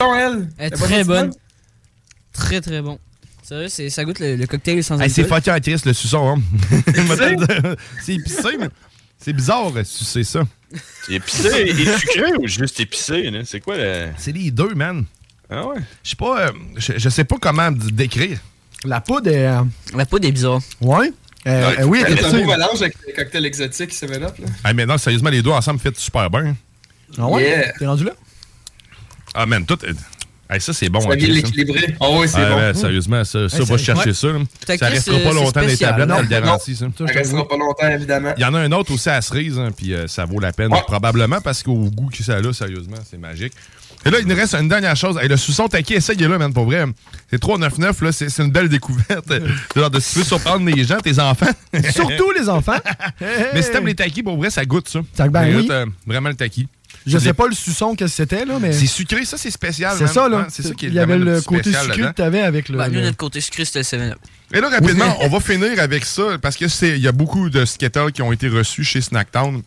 Elle est très bonne. Très très bon. Sérieux, c'est- ça goûte le, le cocktail sans Hey, c'est fucking triste le suçon, hein. C'est épicé, mais c'est bizarre, sucer ça. C'est épicé et sucré ou juste épicé? C'est quoi le. C'est les deux, man. Ah ouais? Je sais pas, euh, je, sais pas comment d- décrire. La poudre est. euh, La poudre est bizarre. Ouais. Euh, Ouais, euh, oui, elle est c'est un beau mélange avec les cocktails exotiques 7-Up. là. Ah, mais non, sérieusement, les deux ensemble fit super bien. Ah ouais? Yeah. T'es rendu là? Ah, man, tout. Hey, ça, c'est bon. Ça vient l'équilibrer. Ah ouais, c'est Ah, bon. ouais, sérieusement, ça, ça Hey, va chercher ouais. ça. là. Ça restera euh, pas longtemps dans les tablettes, Non, je le garantis. Ça. Ça restera pas longtemps, évidemment. Il y en a un autre aussi à la cerise, hein, puis euh, ça vaut la peine, probablement, parce qu'au goût que ça a, sérieusement, c'est magique. Et là, il nous reste une dernière chose. Hey, le sous-son taquet, essayez-le, man, pour vrai? C'est 399, là, c'est une belle découverte. Genre de si tu veux surprendre les gens, tes enfants. Surtout les enfants. Mais si t'aimes les taquis, pour vrai, ça goûte ça. Ça- ben Ça oui. goûte, euh, vraiment le taquis. Je sais pas le suçon que c'était, là, mais. C'est sucré, ça, c'est spécial. C'est ça, là. Ouais, C'est ça qui est Il y avait le côté sucré que t'avais avec le. Bah, nous, notre côté sucré, c'était le 7-Up. Et là, rapidement, on va finir avec ça, parce que c'est il y a beaucoup de Skittles qui ont été reçus chez Snacktown.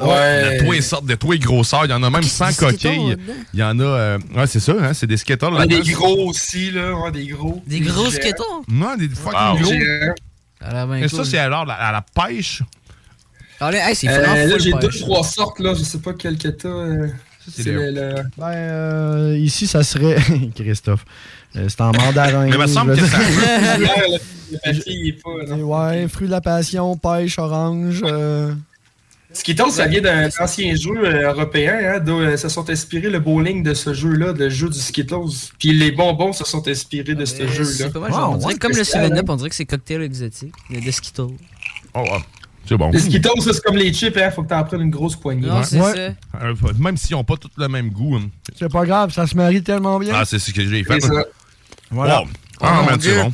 Ouais. De tous les sortes, de tous les grosseurs. Il y en a même sans des Skittles coquilles. là-dedans? Il y en a. euh, ouais, c'est ça, hein, c'est des Skittles. Ah, des gros aussi, là. ouais, des gros. Des gros. Skittles? Non, des fucking Wow. gros. Bien Et cool. ça, c'est alors la- à la pêche. Ah, là, hey, c'est Euh, là, full j'ai deux, trois sortes, là. Je sais pas quel que t'as. euh, c'est C'est le. le- Ben, euh, ici, ça serait. Christophe. Euh, c'est en mandarin. Mais il me semble que ça- pas. non. Ouais, fruit de la passion, pêche, orange. euh, Skittles, ça vient d'un ancien jeu européen, hein, dont euh, se sont inspirés le bowling de ce jeu-là, le jeu du Skittles. Puis les bonbons se sont inspirés de ce jeu-là. C'est pas mal, genre, on dirait comme le 7-Up, on dirait que c'est cocktail exotique. Il y a des Skittles. Oh, ouais. C'est bon. Les Skittles, ça, c'est comme les chips, hein, faut que t'en prennes une grosse poignée. Non, c'est Ouais. ça. Euh, Même s'ils n'ont pas tous le même goût. hein. C'est pas grave, ça se marie tellement bien. Ah, c'est ce que j'ai fait. C'est ça. Voilà. Wow. Ah, Oh, mon man, c'est Dieu. bon.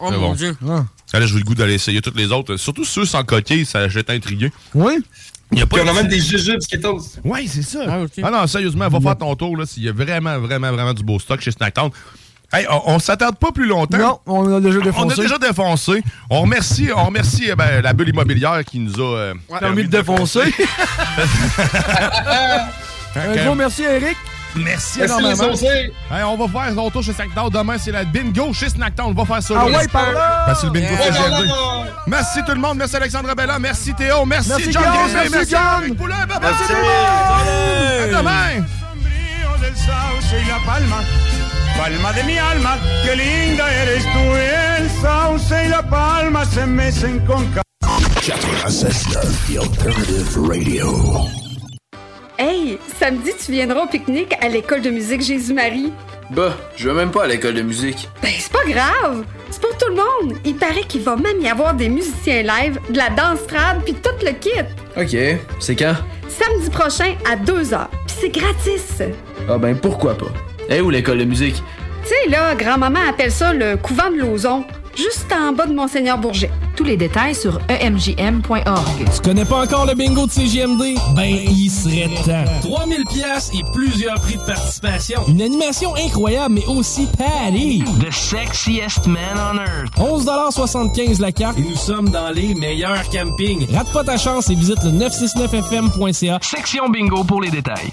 Oh C'est mon bon. dieu. Ah. Ah, là, j'ai eu le goût d'aller essayer toutes les autres. Surtout ceux sans coquille, ça j'étais intrigué. Oui. Il y a pas Puis on a de- même des jujubes Skittles. Ouais, c'est ça. Ah non, sérieusement, va faire ton tour là, s'il y a vraiment, vraiment, vraiment du beau stock chez Snacktown. Hey, on, on s'attarde pas plus longtemps. Non, on a déjà On a défoncé. déjà défoncé. On remercie, on remercie eh ben, la bulle immobilière qui nous a euh, Permis de défoncer. Un gros merci, Eric. Merci Merci, énormément. Hey, on va faire son tour chez Snacktown. Demain, c'est la bingo chez Snacktown. On va faire ça. Ah ouais, par là. Parce que le bingo Yeah. Merci tout le monde. Merci Alexandre Bella. Merci Théo. Merci, Merci, John. Grizzly. Merci, Merci John. Bye bye. Merci, tout le monde. À demain. Palma, de mi alma, qué linda eres tú, el sauce y la palma se mecen con ca- 96.9, The Alternative Radio. Hey, samedi, tu viendras au pique-nique à l'école de musique Jésus-Marie. Bah, je vais même pas à l'école de musique. Ben, c'est pas grave. C'est pour tout le monde. Il paraît qu'il va même y avoir des musiciens live, de la danse trad, puis tout le kit. Ok, c'est quand? Samedi prochain à 2h. Puis c'est gratis. Ah ben pourquoi pas? Eh où l'école de musique? Tu sais, là, grand-maman appelle ça le couvent de Lauson, juste en bas de Monseigneur Bourget. Tous les détails sur emjm.org. Tu connais pas encore le bingo de CGMD? Ben, il serait temps. 3000 pièces et plusieurs prix de participation. Une animation incroyable, mais aussi patty. The sexiest man on earth. 11,75 la carte et nous sommes dans les meilleurs campings. Rate pas ta chance et visite le 969fm.ca. Section bingo pour les détails.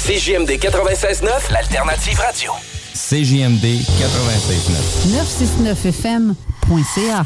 CJMD 96.9, l'alternative radio. CJMD 96.9. 969fm.ca.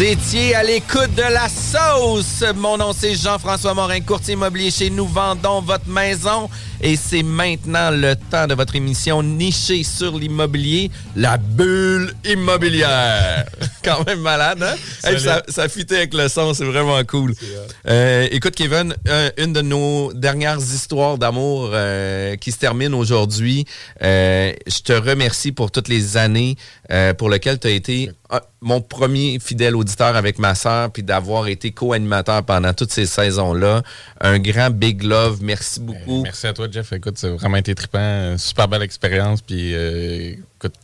Vous étiez à l'écoute de la sauce. Mon nom c'est Jean-François Morin, courtier immobilier chez Nous Vendons Votre Maison. Et c'est maintenant le temps de votre émission nichée sur l'immobilier, la bulle immobilière. Quand même malade, hein? Hey, ça, ça fitait avec le son, c'est vraiment cool. Euh, écoute, Kevin, euh, une de nos dernières histoires d'amour euh, qui se termine aujourd'hui. Euh, je te remercie pour toutes les années pour lesquelles tu as été mon premier fidèle auditeur avec ma sœur, puis d'avoir été co-animateur pendant toutes ces saisons-là. Un grand big love. Merci beaucoup. Merci à toi, Jeff. Écoute, ça a vraiment été trippant. Super belle expérience. Puis, euh, écoute,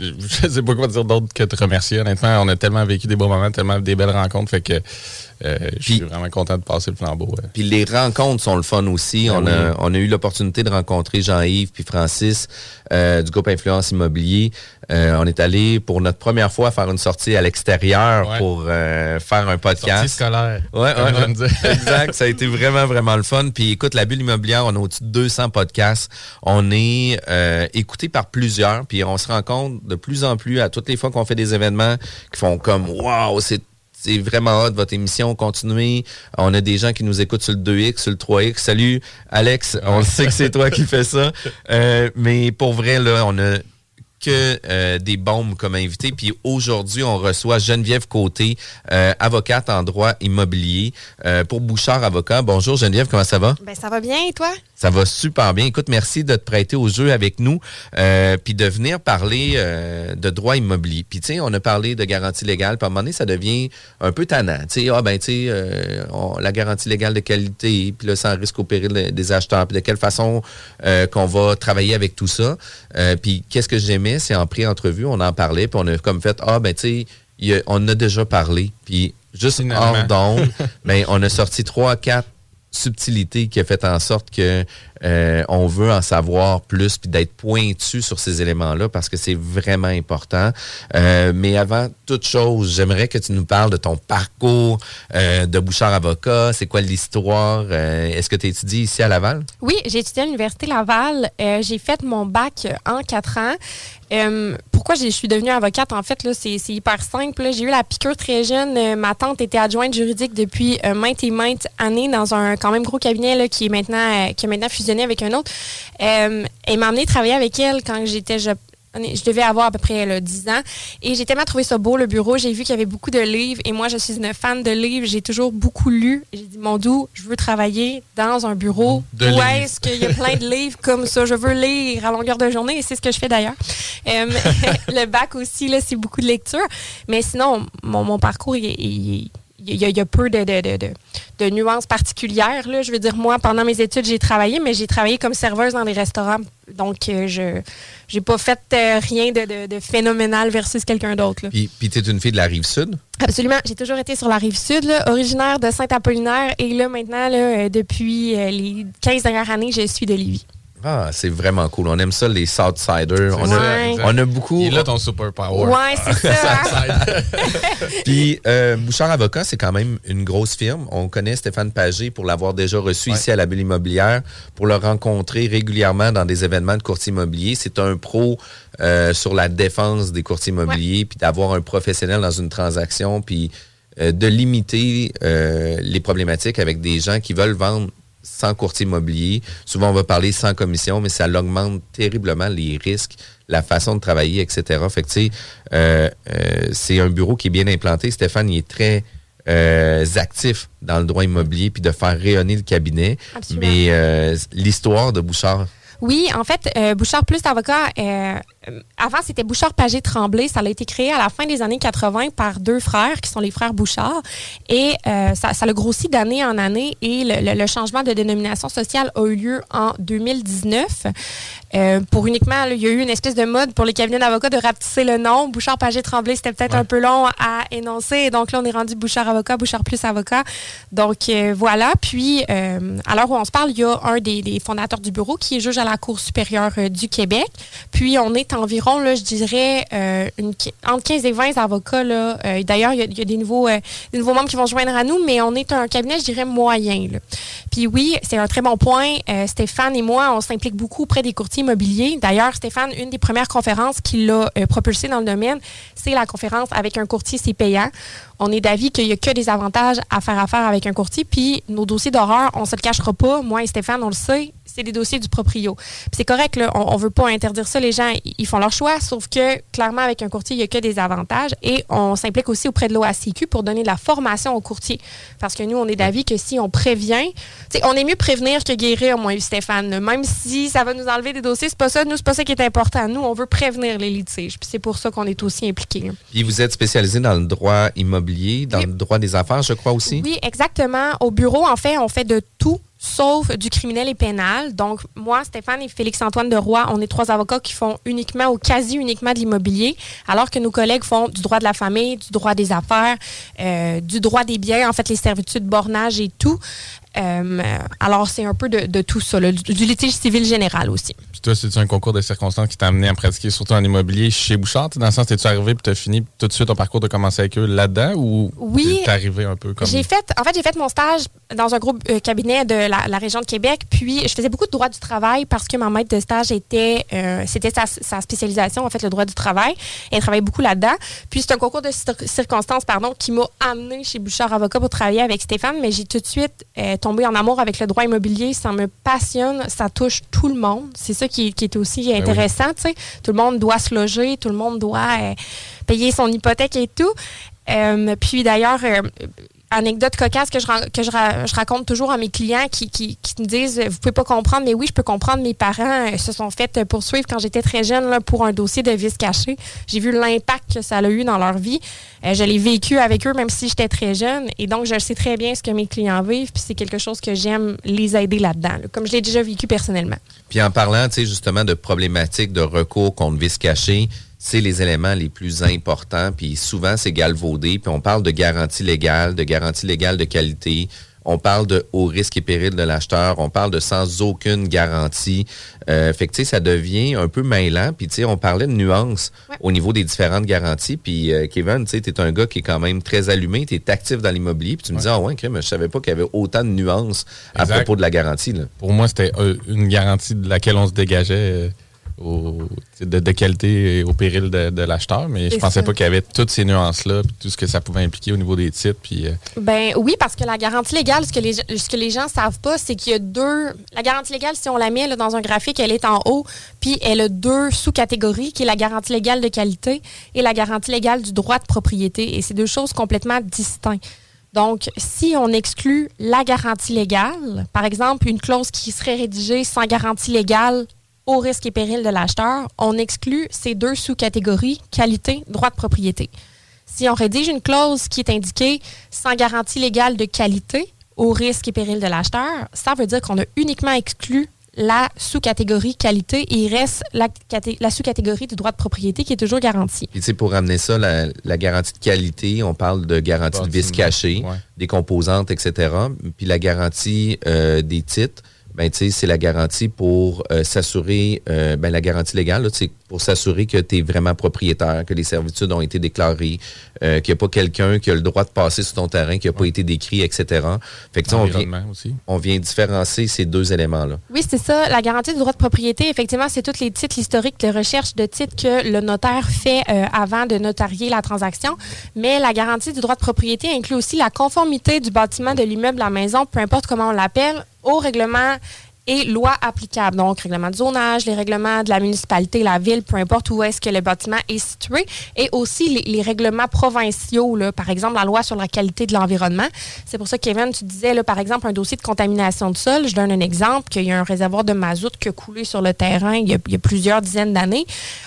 je sais pas quoi dire d'autre que te remercier. Honnêtement, on a tellement vécu des beaux moments, tellement des belles rencontres. Fait que euh, je suis vraiment content de passer le flambeau. Puis les rencontres sont le fun aussi. Ben on, a, on a eu l'opportunité de rencontrer Jean-Yves puis Francis euh, du groupe Influence Immobilier. Euh, on est allé pour notre première fois faire une sortie à l'extérieur Ouais. pour faire un podcast. Sortie scolaire. Ouais, ouais, dire. exact. Ça a été vraiment, vraiment le fun. Puis écoute, la bulle immobilière, on a au-dessus de 200 podcasts. On est écouté par plusieurs. Puis on se rend compte de plus en plus à toutes les fois qu'on fait des événements qui font comme Waouh, c'est c'est vraiment hot votre émission, continuez. On a des gens qui nous écoutent sur le 2X, sur le 3X. Salut Alex, on le sait que c'est toi qui fais ça. Euh, mais pour vrai, là, on a que euh, des bombes comme invité. Puis aujourd'hui, on reçoit Geneviève Côté, euh, avocate en droit immobilier euh, pour Bouchard Avocat. Bonjour Geneviève, comment ça va? Ben, ça va bien, et toi? Ça va super bien. Écoute, merci de te prêter au jeu avec nous, euh, puis de venir parler euh, de droit immobilier. Puis tu sais, on a parlé de garantie légale, puis à un moment donné, ça devient un peu tannant. Tu sais, ah ben tu sais, euh, la garantie légale de qualité, puis là, sans risque au péril des acheteurs, puis de quelle façon euh, qu'on va travailler avec tout ça. Euh, puis qu'est-ce que j'aimais, c'est en pré-entrevue, on en parlait, puis on a comme fait, ah ben tu sais, on a déjà parlé, puis juste hors d'onde, mais on a sorti trois, quatre subtilité qui a fait en sorte que euh, on veut en savoir plus puis d'être pointu sur ces éléments-là parce que c'est vraiment important. Euh, mais avant toute chose, j'aimerais que tu nous parles de ton parcours euh, de bouchard avocat. C'est quoi l'histoire? Est-ce que tu étudies ici à Laval? Oui, j'ai étudié à l'Université Laval. J'ai fait mon bac en quatre ans. Euh, pourquoi je suis devenue avocate? En fait, c'est hyper simple. J'ai eu la piqûre très jeune. Euh, ma tante était adjointe juridique depuis euh, maintes et maintes années dans un quand même gros cabinet qui, est maintenant, qui a maintenant fusionné avec un autre. Elle m'a amené travailler avec elle quand j'étais je, je devais avoir à peu près là, 10 ans. Et j'ai tellement trouvé ça beau, le bureau. J'ai vu qu'il y avait beaucoup de livres. Et moi, je suis une fan de livres. J'ai toujours beaucoup lu. J'ai dit, mon doux, je veux travailler dans un bureau De où est-ce qu'il y a plein de livres comme ça. Je veux lire à longueur de journée. Et c'est ce que je fais d'ailleurs. Euh, le bac aussi, là, c'est beaucoup de lecture. Mais sinon, mon, mon parcours, il, il- il y, a, il y a peu de, de, de, de- nuances particulières. Là. Je veux dire, moi, pendant mes études, j'ai travaillé, mais j'ai travaillé comme serveuse dans des restaurants. Donc, euh, je j'ai pas fait euh, rien de, phénoménal versus quelqu'un d'autre. Puis, puis tu es une fille de la rive sud? Absolument. J'ai toujours été sur la rive sud, là, originaire de Saint-Apollinaire. Et là, maintenant, là, euh, depuis les 15 dernières années, je suis de Lévis. Ah, c'est vraiment cool. On aime ça, les Southsiders. On, ça, a, exact. on a beaucoup. Il a ton superpower. Ouais, c'est ça. Puis euh, Bouchard Avocat, c'est quand même une grosse firme. On connaît Stéphane Pagé pour l'avoir déjà reçu ici à la Bulle Immobilière, pour le rencontrer régulièrement dans des événements de courtier immobilier. C'est un pro euh, sur la défense des courtiers immobiliers, puis d'avoir un professionnel dans une transaction, puis euh, de limiter euh, les problématiques avec des gens qui veulent vendre sans courtier immobilier. Souvent, on va parler sans commission, mais ça augmente terriblement les risques, la façon de travailler, etc. Fait que, tu sais, euh, euh, c'est un bureau qui est bien implanté. Stéphane, il est très euh, actif dans le droit immobilier puis de faire rayonner le cabinet. Absolument. Mais l'histoire de Bouchard, Oui, en fait, Bouchard Plus Avocat, avant c'était Bouchard Pagé Tremblay. Ça a été créé à la fin des années 80 par deux frères qui sont les frères Bouchard. Et euh, ça, ça a grossi d'année en année et le, le- le changement de dénomination sociale a eu lieu en 2019. Euh, pour uniquement, là, il y a eu une espèce de mode pour les cabinets d'avocats de rapetisser le nom. Bouchard Pagé Tremblay, c'était peut-être un peu long à énoncer. Et donc là, on est rendu Bouchard Avocat, Bouchard Plus Avocat. Donc euh, voilà. Puis, euh, à l'heure où on se parle, il y a un des, des fondateurs du bureau qui est juge à la Cour supérieure euh, du Québec. Puis, on est environ, là, je dirais, euh, entre 15 et 20 avocats. là. Euh, D'ailleurs, il y a, des, nouveaux, euh, nouveaux membres qui vont joindre à nous, mais on est un cabinet, je dirais, moyen. Puis oui, c'est un très bon point. Stéphane et moi, on s'implique beaucoup auprès des courtiers immobiliers. D'ailleurs, Stéphane, une des premières conférences qu'il a propulsées dans le domaine, c'est la conférence avec un courtier, c'est payant. On est d'avis qu'il n'y a que des avantages à faire affaire avec un courtier. Puis nos dossiers d'horreur, on se le cachera pas. Moi et Stéphane, on le sait, c'est des dossiers du proprio. C'est correct, là, on, on veut pas interdire ça. Les gens, ils- font leur choix. Sauf que clairement, avec un courtier, il n'y a que des avantages. Et on s'implique aussi auprès de l'OACQ pour donner de la formation aux courtiers. Parce que nous, on est d'avis que si on prévient, on est mieux prévenir que guérir, moi Stéphane. Même si ça va nous enlever des dossiers, c'est pas ça. Nous, c'est pas ça qui est important. Nous, on veut prévenir les litiges. Puis c'est pour ça qu'on est aussi impliqués. puis vous êtes spécialisé dans le droit immobilier, dans le droit des affaires, je crois aussi? Oui, exactement. Au bureau, en fait, on fait de tout sauf du criminel et pénal. Donc, moi, Stéphane et Félix-Antoine de Roy, on est trois avocats qui font uniquement ou quasi uniquement de l'immobilier, alors que nos collègues font du droit de la famille, du droit des affaires, euh, du droit des biens, en fait, les servitudes, bornage et tout. Euh, alors, c'est un peu de, de tout ça, là, du, du litige civil général aussi. Puis toi, c'est un concours de circonstances qui t'a amené à pratiquer surtout en immobilier chez Bouchard? Dans le sens, t'es-tu arrivé puis t'as fini tout de suite ton parcours de commencer avec eux là-dedans ou Oui. t'es arrivé un peu comme. J'ai fait, en fait, j'ai fait mon stage dans un groupe euh, cabinet de la, la région de Québec. Puis, je faisais beaucoup de droit du travail parce que ma maître de stage était, euh, c'était sa, sa spécialisation, en fait, le droit du travail. Elle travaillait beaucoup là-dedans. Puis, c'est un concours de cir- circonstances, pardon, qui m'a amené chez Bouchard Avocat pour travailler avec Stéphane. Mais j'ai tout de suite euh, tombé en amour avec le droit immobilier. Ça me passionne. Ça touche tout le monde. C'est ça qui, qui est aussi oui. intéressant, tu sais. Tout le monde doit se loger. Tout le monde doit euh, payer son hypothèque et tout. Euh, puis d'ailleurs, euh, anecdote cocasse que je, raconte toujours à mes clients qui, me disent Vous pouvez pas comprendre, mais oui, je peux comprendre. Mes parents euh, se sont fait poursuivre quand j'étais très jeune pour un dossier de vice caché. J'ai vu l'impact que ça a eu dans leur vie. Euh, je l'ai vécu avec eux, même si j'étais très jeune. Et donc, je sais très bien ce que mes clients vivent. Puis c'est quelque chose que j'aime les aider là-dedans, là, comme je l'ai déjà vécu personnellement. Puis en parlant, tu sais, justement de problématiques de recours contre vice caché, c'est les éléments les plus importants. Puis souvent, c'est galvaudé. Puis on parle de garantie légale, de garantie légale de qualité. On parle de haut risque et péril de l'acheteur. On parle de sans aucune garantie. Euh, fait que, tu sais, ça devient un peu mêlant. Puis, tu sais, on parlait de nuances au niveau des différentes garanties. Puis, euh, Kevin, tu sais, t'es un gars qui est quand même très allumé. T'es actif dans l'immobilier. Puis, tu me dis, ah ouais, crème, je savais pas qu'il y avait autant de nuances à propos de la garantie. Là. Pour moi, c'était euh, une garantie de laquelle on se dégageait euh, au- de, de qualité et au péril de, de l'acheteur, mais je C'est pensais ça. pas qu'il y avait toutes ces nuances-là, puis tout ce que ça pouvait impliquer au niveau des titres. Puis, euh, Ben oui, parce que la garantie légale, ce que les, ce que les gens savent pas, c'est qu'il y a deux. La garantie légale, si on la met là, dans un graphique, elle est en haut, puis elle a deux sous-catégories, qui est la garantie légale de qualité et la garantie légale du droit de propriété. Et c'est deux choses complètement distinctes. Donc, si on exclut la garantie légale, par exemple, une clause qui serait rédigée sans garantie légale au risque et péril de l'acheteur, on exclut ces deux sous-catégories, qualité, droit de propriété. Si on rédige une clause qui est indiquée sans garantie légale de qualité au risque et péril de l'acheteur, ça veut dire qu'on a uniquement exclu la sous-catégorie qualité et il reste la, caté- la sous-catégorie du droit de propriété qui est toujours garantie. Puis, tu sais, pour amener ça, la, la garantie de qualité, on parle de garantie de vice caché, des composantes, etc. Puis la garantie euh, des titres, ben, tu sais, c'est la garantie pour euh, s'assurer, euh, ben, la garantie légale, là, c'est pour s'assurer que tu es vraiment propriétaire, que les servitudes ont été déclarées, euh, qu'il n'y a pas quelqu'un qui a le droit de passer sur ton terrain, qui n'a pas été décrit, etc. Fait que, on vient, aussi. on vient différencier ces deux éléments-là. Oui, c'est ça. La garantie du droit de propriété, effectivement, c'est tous les titres, l'historique de recherche de titres que le notaire fait euh, avant de notarier la transaction. Mais la garantie du droit de propriété inclut aussi la conformité du bâtiment, de l'immeuble, la maison, peu importe comment on l'appelle, au règlement et lois applicables. Donc, règlement de zonage, les règlements de la municipalité, la ville, peu importe où est-ce que le bâtiment est situé, et aussi les, règlements provinciaux, là, par exemple la loi sur la qualité de l'environnement. C'est pour ça, Kevin, tu disais, là, par exemple, un dossier de contamination de sol. Je donne un exemple, qu'il y a un réservoir de mazout qui a coulé sur le terrain il y a, il y a plusieurs dizaines d'années.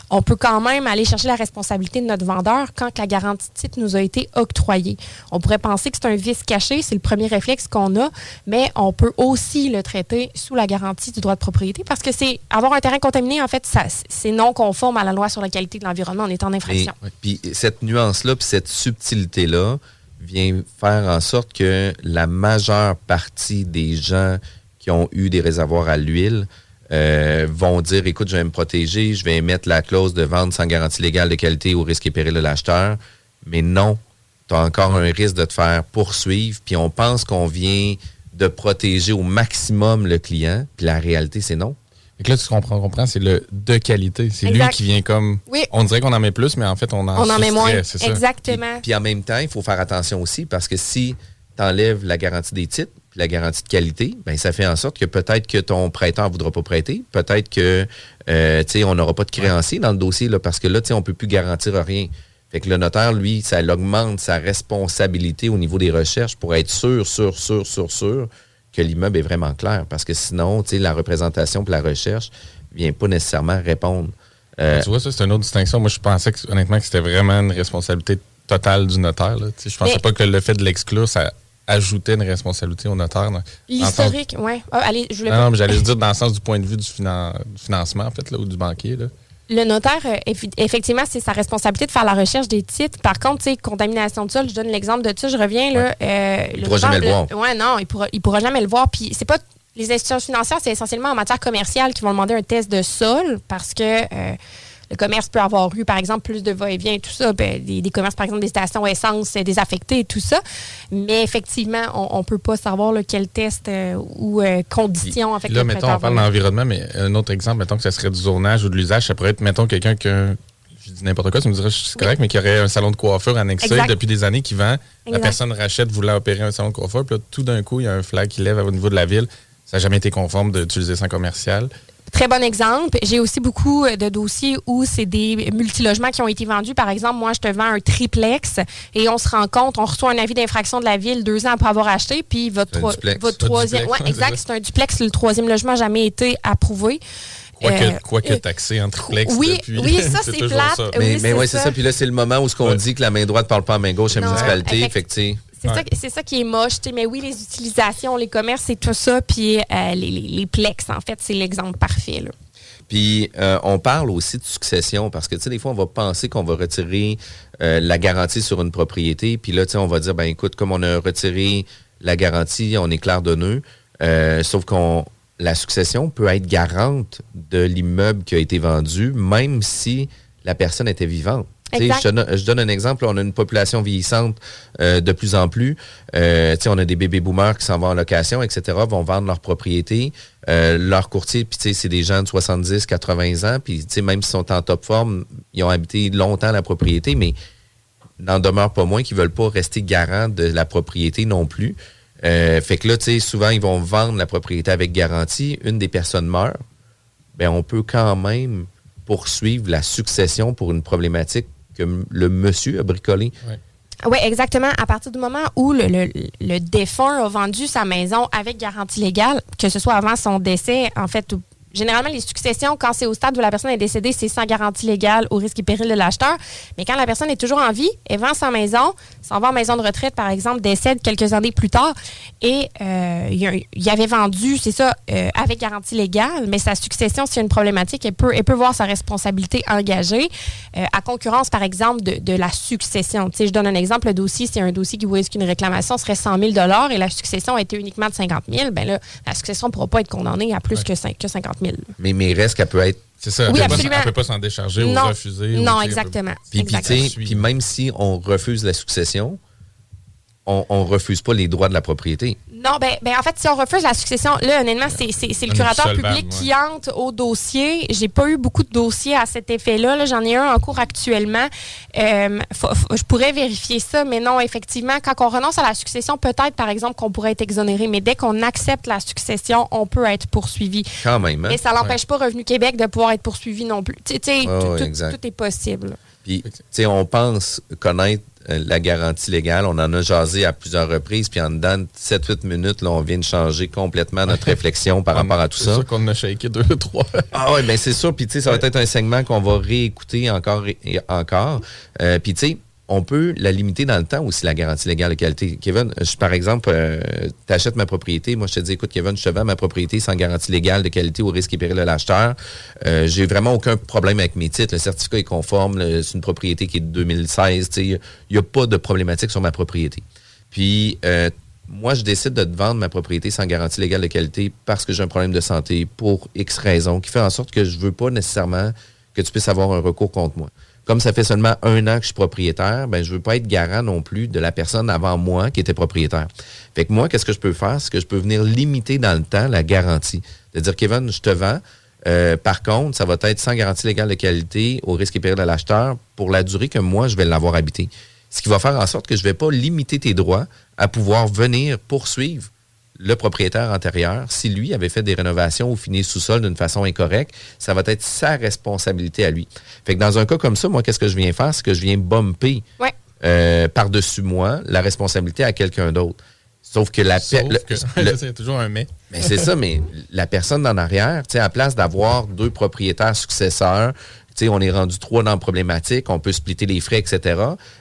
On peut quand même aller chercher la responsabilité de notre vendeur quand la garantie de titre nous a été octroyée. On pourrait penser que c'est un vice caché, c'est le premier réflexe qu'on a, mais on peut aussi le traiter sous la garantie du droit de propriété parce que c'est avoir un terrain contaminé, en fait, ça, c'est non conforme à la loi sur la qualité de l'environnement. On est en infraction. Et- Puis cette nuance-là, puis cette subtilité-là vient faire en sorte que la majeure partie des gens qui ont eu des réservoirs à l'huile euh, vont dire, écoute, je vais me protéger, je vais émettre la clause de vente sans garantie légale de qualité au risque et péril de l'acheteur. Mais non, tu as encore un risque de te faire poursuivre, puis on pense qu'on vient de protéger au maximum le client, puis la réalité, c'est non. Que là, tu comprends, comprends c'est le de qualité. C'est lui qui vient comme. Oui. On dirait qu'on en met plus, mais en fait, on en, On en met moins. c'est ça. Exactement. Puis en même temps, il faut faire attention aussi parce que si tu enlèves la garantie des titres, puis la garantie de qualité, ben ça fait en sorte que peut-être que ton prêteur ne voudra pas prêter, peut-être que euh, tu sais, on n'aura pas de créancier dans le dossier là, parce que là, tu sais, on ne peut plus garantir rien. Fait que le notaire, lui, ça augmente sa responsabilité au niveau des recherches pour être sûr, sûr, sûr, sûr, sûr que l'immeuble est vraiment clair. Parce que sinon, tu sais, la représentation pour la recherche vient pas nécessairement répondre. Euh, Tu vois, ça, c'est une autre distinction. Moi, je pensais que, honnêtement que c'était vraiment une responsabilité totale du notaire. Là. Tu sais, Je pensais Mais- pas que le fait de l'exclure, ça ajoutait une responsabilité au notaire. L'historique, oui. allez, je voulais Non, non, mais j'allais juste dire dans le sens du point de vue du, finan- du financement, en fait, là, ou du banquier. Là. Le notaire, euh, effectivement, c'est sa responsabilité de faire la recherche des titres. Par contre, tu sais, contamination de sol, je donne l'exemple de ça, je reviens là. euh, Il pourra jamais le voir. Ouais, non, il pourra, il pourra jamais le voir. Puis c'est pas les institutions financières, c'est essentiellement en matière commerciale qui vont demander un test de sol parce que euh, le commerce peut avoir eu, par exemple, plus de va-et-vient et tout ça. Ben, des, des commerces, par exemple, des stations essence euh, désaffectées et tout ça. Mais effectivement, on, on peut pas savoir là, quel test euh, ou euh, conditions en fait. Là, mettons, on parle d'environnement, mais un autre exemple, mettons que ça serait du zonage ou de l'usage, ça pourrait être, mettons, quelqu'un qui a, je dis n'importe quoi, tu me dirais, c'est correct, mais qui aurait un salon de coiffure annexé Exact. depuis des années qui vend. La personne rachète voulant opérer un salon de coiffure, puis là, tout d'un coup, il y a un flag qui lève au niveau de la ville. Ça n'a jamais été conforme d'utiliser ça en commercial. Très bon exemple. J'ai aussi beaucoup euh, de dossiers où c'est des multilogements qui ont été vendus. Par exemple, moi, je te vends un triplex et on se rend compte, on reçoit un avis d'infraction de la ville deux ans après avoir acheté, puis votre, troi- duplex. votre troisième. Ouais, exact, c'est un duplex. Le troisième logement n'a jamais été approuvé. Quoique, Euh, quoique euh, taxé en triplex oui, depuis. oui, ça, c'est plate. ça. Oui, Mais, mais c'est ouais, c'est ça. ça. Puis là, c'est le moment où ce qu'on dit que la main droite ne parle pas à main gauche à la municipalité. effect- C'est ça, qui est moche. Mais oui, les utilisations, les commerces, c'est tout ça. Puis euh, les, les, les plex, en fait, c'est l'exemple parfait. Là. Puis euh, on parle aussi de succession parce que tu sais des fois on va penser qu'on va retirer euh, la garantie sur une propriété puis là tu sais on va dire ben écoute comme on a retiré la garantie on est clair de nœud Euh, sauf qu'on la succession peut être garante de l'immeuble qui a été vendu même si la personne était vivante. Je, donne, je donne un exemple. On a une population vieillissante euh, de plus en plus. Euh, on a des bébés boomers qui s'en vont en location, etc., vont vendre leur propriété. Euh, leur courtier, puis c'est des gens de 70, 80 ans. Puis même s'ils sont en top forme, ils ont habité longtemps la propriété, mais n'en demeure pas moins qu'ils veulent pas rester garants de la propriété non plus. Fait que là, souvent, ils vont vendre la propriété avec garantie. Une des personnes meurt. Ben, on peut quand même poursuivre la succession pour une problématique que le monsieur a bricolée. Oui, exactement. À partir du moment où le, le- le défunt a vendu sa maison avec garantie légale, que ce soit avant son décès, en fait, ou généralement, les successions, quand c'est au stade où la personne est décédée, c'est sans garantie légale au risque et péril de l'acheteur. Mais quand la personne est toujours en vie, elle vend sa maison, s'en va en maison de retraite, par exemple, décède quelques années plus tard, et euh, il, avait vendu, c'est ça, euh, avec garantie légale, mais sa succession, s'il y a une problématique, elle peut, elle peut voir sa responsabilité engagée, euh, à concurrence, par exemple, de, de la succession. Tu sais, je donne un exemple, le dossier, c'est un dossier qui voit qu'une réclamation serait 100 000 et la succession a été uniquement de 50 000, ben là, la succession ne pourra pas être condamnée à plus que 50 000. Mais, mais il reste qu'elle peut être. C'est ça, elle Oui, peut pas- absolument. elle peut pas s'en décharger ou Non. refuser. Non, exactement. Puis, puis, tu sais, puis même si on refuse la succession, on, on refuse pas les droits de la propriété. Non, ben, ben en fait, si on refuse la succession, là, honnêtement, c'est c'est- c'est le curateur public ouais. qui entre au dossier. J'ai pas eu beaucoup de dossiers à cet effet-là. Là. J'en ai un en cours actuellement. Euh, faut- faut- je pourrais vérifier ça, mais non, effectivement, quand on renonce à la succession, peut-être, par exemple, qu'on pourrait être exonéré, mais dès qu'on accepte la succession, on peut être poursuivi. Quand même, hein? Mais ça n'empêche pas Revenu Québec de pouvoir être poursuivi non plus. Tu sais, tout- tout, est possible. Puis, tu sais, on pense connaître euh, la garantie légale. On en a jasé à plusieurs reprises. Puis, en dedans de 7-8 minutes, là, on vient de changer complètement notre réflexion par rapport à tout C'est ça. sûr qu'on a shaké deux, trois. Ah ouais, ben c'est sûr. Puis tu sais, ça va être un segment qu'on va réécouter encore et et encore. Euh, Puis tu sais, on peut la limiter dans le temps aussi, la garantie légale de qualité. Kevin, je, par exemple, tu achètes ma propriété. Moi, je te dis, écoute, Kevin, je te vends ma propriété sans garantie légale de qualité au risque et péril de l'acheteur. Euh, J'ai vraiment aucun problème avec mes titres. Le certificat est conforme. C'est une propriété qui est de 2016. Tu sais, Il n'y a pas de problématique sur ma propriété. Puis, euh, moi, je décide de te vendre ma propriété sans garantie légale de qualité parce que j'ai un problème de santé pour X raisons qui fait en sorte que je veux pas nécessairement que tu puisses avoir un recours contre moi. Comme ça fait seulement un an que je suis propriétaire, ben je veux pas être garant non plus de la personne avant moi qui était propriétaire. Fait que moi, qu'est-ce que je peux faire? C'est que je peux venir limiter dans le temps la garantie. De dire, Kevin, je te vends. Euh, par contre, ça va être sans garantie légale de qualité au risque et péril de l'acheteur pour la durée que moi, je vais l'avoir habité. Ce qui va faire en sorte que je ne vais pas limiter tes droits à pouvoir venir poursuivre le propriétaire antérieur. Si lui avait fait des rénovations ou fini le sous-sol d'une façon incorrecte, ça va être sa responsabilité à lui. Fait que dans un cas comme ça, moi, qu'est-ce que je viens faire? C'est que je viens bumper Ouais. euh, par-dessus moi la responsabilité à quelqu'un d'autre. Sauf que la Sauf pe- le- que- le- c'est toujours un mais. mais c'est ça, mais la personne en arrière, tu sais, à place d'avoir deux propriétaires successeurs, tu sais, on est rendu trois dans la problématique, on peut splitter les frais, etc.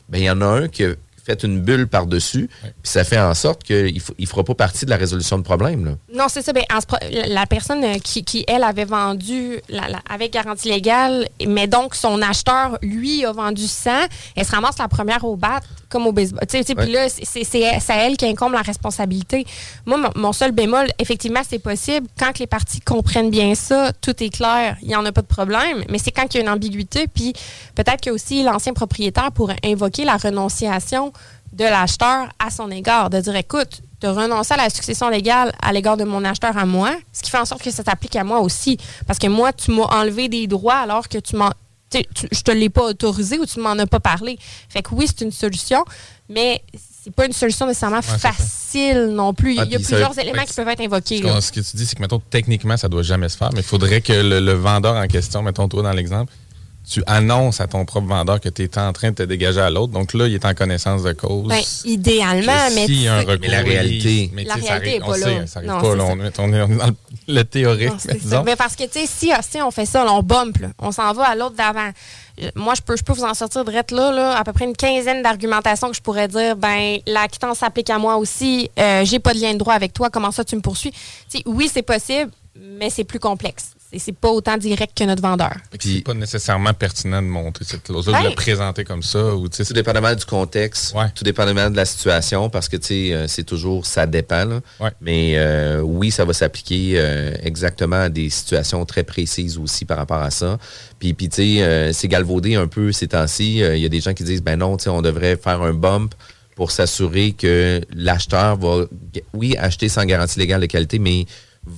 Ben, il y en a un qui a fait une bulle par-dessus, puis ça fait en sorte qu'il ne il fera pas partie de la résolution de problème. Là. Non, c'est ça. Ben, en ce pro- la, personne euh, qui, qui, elle, avait vendu la- la- avec garantie légale, mais donc son acheteur, lui, a vendu 100, elle se ramasse la première au bat, comme au baseball. Tu sais, Puis là, c'est- à elle qui incombe la responsabilité. Moi, mon, mon seul bémol, effectivement, c'est possible. Quand que les parties comprennent bien ça, tout est clair, il n'y en a pas de problème. Mais c'est quand il y a une ambiguïté, puis peut-être que aussi l'ancien propriétaire pourrait invoquer la renonciation de l'acheteur à son égard, de dire écoute, de renoncer à la succession légale à l'égard de mon acheteur à moi, ce qui fait en sorte que ça s'applique à moi aussi. Parce que moi, tu m'as enlevé des droits alors que tu m'en. Tu Je te l'ai pas autorisé ou tu m'en as pas parlé. Fait que oui, c'est une solution, mais c'est pas une solution nécessairement facile non plus. Il y a, Ah, il y a puis ça- plusieurs éléments qui peuvent être invoqués. Ce que tu dis, c'est que, mettons, techniquement, ça doit jamais se faire, mais il faudrait que le, le vendeur en question, mettons, toi, dans l'exemple, tu annonces à ton propre vendeur que tu es en train de te dégager à l'autre. Donc là, il est en connaissance de cause. Ben, idéalement, mais. a un recours, Mais la réalité- mais La réalité arrive- est on pas sait, ça arrive Non, pas. là, on, est, on dans le, le théorique. Non, mais. Ben, parce que, tu sais, si, si on fait ça, là, on bump, là, on s'en va à l'autre d'avant. Moi, je peux, je peux vous en sortir de là, là, à peu près une quinzaine d'argumentations que je pourrais dire, ben, la quittance s'applique à moi aussi, euh, j'ai pas de lien de droit avec toi, comment ça tu me poursuis? Oui, c'est possible, mais c'est plus complexe. C'est- C'est pas autant direct que notre vendeur. C'est pas nécessairement pertinent de montrer cette clause-là, de Ouais. le présenter comme ça. Ou, tu sais, Tout dépendamment du contexte, tout dépendamment de la situation, parce que tu sais, euh, c'est toujours ça dépend. là. Mais euh, oui, ça va s'appliquer euh, exactement à des situations très précises aussi par rapport à ça. Puis, puis tu sais, euh, c'est galvaudé un peu ces temps-ci. Euh, Il y a des gens qui disent ben non, tu sais, on devrait faire un bump pour s'assurer que l'acheteur va, oui, acheter sans garantie légale de qualité, mais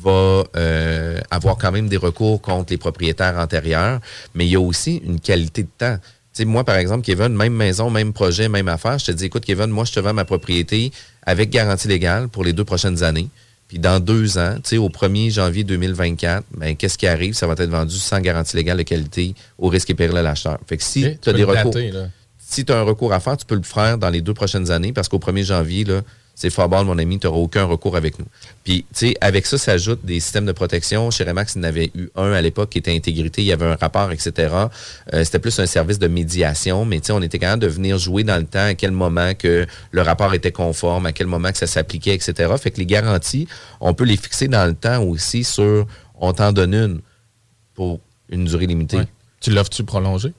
va euh, avoir quand même des recours contre les propriétaires antérieurs, mais il y a aussi une qualité de temps. Tu sais, moi, par exemple, Kevin, même maison, même projet, même affaire, je te dis, écoute, Kevin, moi, je te vends ma propriété avec garantie légale pour les deux prochaines années. Puis dans deux ans, tu sais, au 1er janvier 2024, ben, qu'est-ce qui arrive? Ça va être vendu sans garantie légale de qualité au risque et péril de l'acheteur. Fait que si tu as des recours, dater, si tu as un recours à faire, tu peux le faire dans les deux prochaines années parce qu'au 1er janvier, là, c'est bon, mon ami, tu n'auras aucun recours avec nous. Puis, tu sais, avec ça s'ajoutent des systèmes de protection. Chez Remax, il en avait eu un à l'époque qui était intégrité, il y avait un rapport, etc. Euh, C'était plus un service de médiation, mais tu sais, on était capable de venir jouer dans le temps, à quel moment que le rapport était conforme, à quel moment que ça s'appliquait, etc. Fait que les garanties, on peut les fixer dans le temps aussi sur, on t'en donne une pour une durée limitée. Tu l'offres-tu prolongé?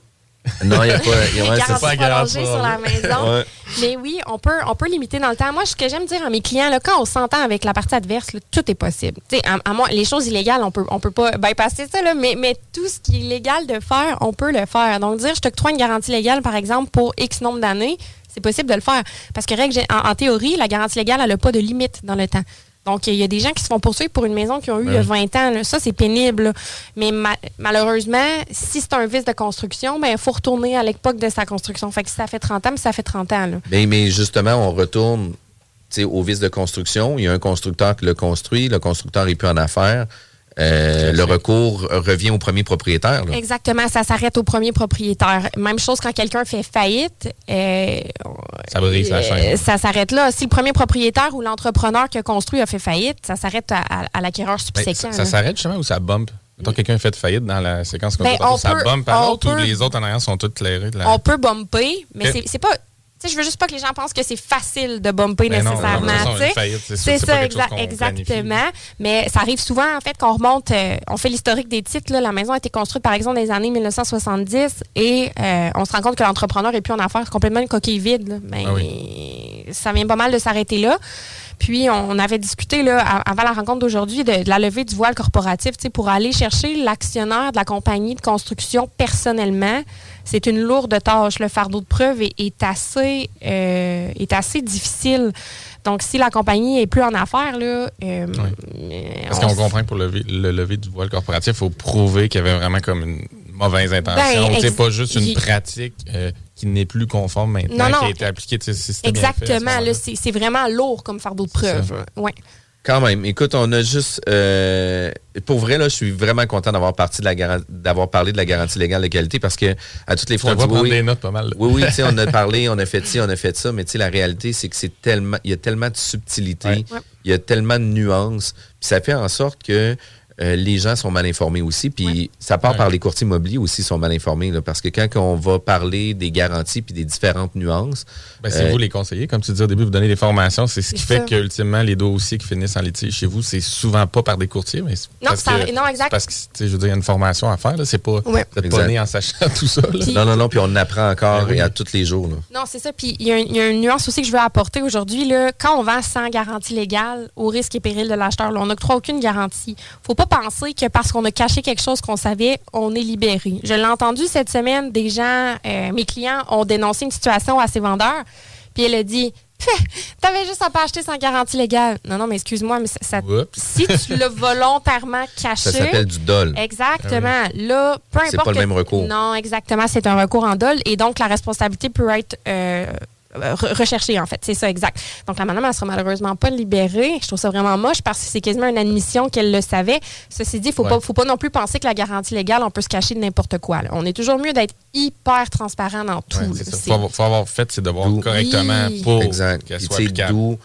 Non, il n'y a pas. y a- c'est pas sur la maison. Ouais. Mais oui, on peut, on peut limiter dans le temps. Moi, ce que j'aime dire à mes clients, là, quand on s'entend avec la partie adverse, là, tout est possible. À, à moi, les choses illégales, on peut, on peut pas bypasser ça, là, mais, mais tout ce qui est légal de faire, on peut le faire. Donc, dire je t'octroie une garantie légale, par exemple, pour X nombre d'années, c'est possible de le faire. Parce que, en théorie, la garantie légale, elle n'a pas de limite dans le temps. Donc, il y a des gens qui se font poursuivre pour une maison qui ont eu Ouais. euh, 20 ans. là. Ça, c'est pénible. là. Mais ma- malheureusement, si c'est un vice de construction, ben, il faut retourner à l'époque de sa construction. Fait que si ça fait 30 ans, mais ça fait 30 ans. Là. Mais, mais justement, on retourne au vice de construction. Il y a un constructeur qui le construit, le constructeur n'est plus en affaires. Euh, le recours revient au premier propriétaire. là. Exactement, ça s'arrête au premier propriétaire. Même chose quand quelqu'un fait faillite, euh, Ça brise la euh, chaîne. ça s'arrête là. Si le premier propriétaire ou l'entrepreneur qui a construit a fait faillite, ça s'arrête à, à- à l'acquéreur Ben, subséquent. ça ça s'arrête justement ou ça bump? Mettons quelqu'un fait faillite dans la séquence Ben, construction, on ça peut- bump à l'autre ou les autres en arrière sont toutes clairées? de la- On peut bumper, mais c'est pas. Sais, je veux juste pas que les gens pensent que c'est facile de bumper Ben nécessairement. c'est ça, exa- exactement. Mais ça arrive souvent, en fait, qu'on remonte, euh, on fait l'historique des titres. là. La maison a été construite, par exemple, dans les années 1970 et euh, on se rend compte que l'entrepreneur est plus en affaires, complètement une coquille vide. là. Ben, Ça vient pas mal de s'arrêter là. Puis, on avait discuté là, avant la rencontre d'aujourd'hui de, de la levée du voile corporatif tu sais, pour aller chercher l'actionnaire de la compagnie de construction personnellement. C'est une lourde tâche. Le fardeau de preuve est, est assez, euh, est assez difficile. Donc, si la compagnie est plus en affaires, là, euh, Parce on qu'on comprend que pour lever, le lever du voile corporatif, il faut prouver qu'il y avait vraiment comme une mauvaise intention. Ben, c'est pas juste une pratique euh, qui n'est plus conforme maintenant, Non, non. qui a été appliquée. si bien fait Exactement. là, C'est c'est vraiment lourd comme fardeau de preuve. Ouais. Quand même. Écoute, on a juste. euh, pour vrai, là, je suis vraiment content d'avoir parti de la garan- d'avoir parlé de la garantie légale de qualité parce que à toutes les fois, on vois dit prendre oui, des notes pas mal, là. Oui, oui, tu sais, on a parlé, on a fait ci, on a fait ça, mais tu sais, la réalité, c'est que c'est tellement. Il y a tellement de subtilité, Ouais. il y a tellement de nuances, puis ça fait en sorte que. Euh, les gens sont mal informés aussi, puis ça part Ouais. par les courtiers immobiliers aussi sont mal informés, là, parce que quand on va parler des garanties puis des différentes nuances, Ben, c'est euh, vous les conseillers, comme tu disais au début, vous donnez des formations. C'est ce qui fait ça. qu'ultimement, les dossiers qui finissent en litige chez vous, c'est souvent pas par des courtiers, mais c'est Non, parce ça- que, non, exact. c'est parce que, tu sais, je veux dire, il y a une formation à faire. là. C'est pas, Ouais. pas né en sachant tout ça. là. non, non, non, puis on apprend encore Ben oui. et à tous les jours. là. Non, c'est ça. Puis il y, a y une nuance aussi que je veux apporter aujourd'hui. là. Quand on vend sans garantie légale, au risque et péril de l'acheteur, là, on n'octroie aucune garantie. faut pas penser que parce qu'on a caché quelque chose qu'on savait, on est libéré. Je l'ai entendu cette semaine, des gens, euh, mes clients ont dénoncé une situation à ses vendeurs, puis elle a dit T'avais juste à pas acheter sans garantie légale. Non, non, mais excuse-moi, mais ça, si tu l'as volontairement caché. Ça s'appelle du dol. Exactement. Là, peu importe. C'est pas le même recours. Non, exactement. C'est un recours en dol. Et donc, la responsabilité peut être euh, recherchée, en fait. C'est ça, exact. Donc, la madame, elle sera malheureusement pas libérée. Je trouve ça vraiment moche parce que c'est quasiment une admission qu'elle le savait. Ceci dit, il faut, Ouais. pas, faut pas non plus penser que la garantie légale, on peut se cacher de n'importe quoi. là. On est toujours mieux d'être hyper transparent dans tout. Ouais. C'est- Faut, avoir- faut avoir fait ses devoirs correctement Oui. pour Exact. qu'elle soit applicable. D'où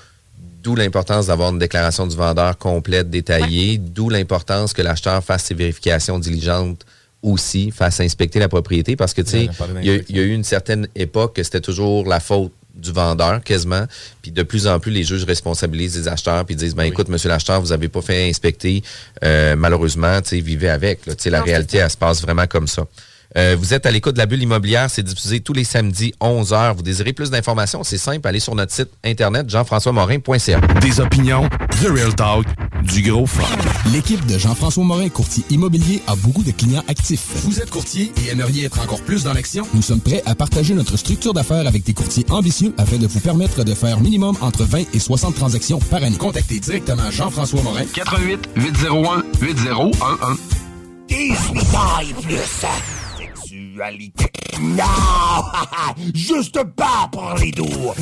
d'où l'importance d'avoir une déclaration du vendeur complète, détaillée, d'où l'importance que l'acheteur fasse ses vérifications diligentes aussi, fasse inspecter la propriété, parce que tu sais, il y, il y a eu une certaine époque que c'était toujours la faute du vendeur, quasiment. Puis de plus en plus, les juges responsabilisent les acheteurs puis disent, ben écoute, monsieur l'acheteur, vous avez pas fait inspecter. Euh, malheureusement, tu sais, vivez avec. là. Tu sais, la Non, réalité, elle se passe vraiment comme ça. Euh, vous êtes à l'écoute de la bulle immobilière, c'est diffusé tous les samedis 11h. Vous désirez plus d'informations, c'est simple, allez sur notre site internet jean-françois-morin.ca. Des opinions, The Real Talk, du gros fun. L'équipe de Jean-François Morin, courtier immobilier, a beaucoup de clients actifs. Vous êtes courtier et aimeriez être encore plus dans l'action? Nous sommes prêts à partager notre structure d'affaires avec des courtiers ambitieux afin de vous permettre de faire minimum entre 20 et 60 transactions par année. Contactez directement Jean-François Morin. 88 801 8011. 18 ans et plus. Sexualité. Non! Juste pas pour les doux.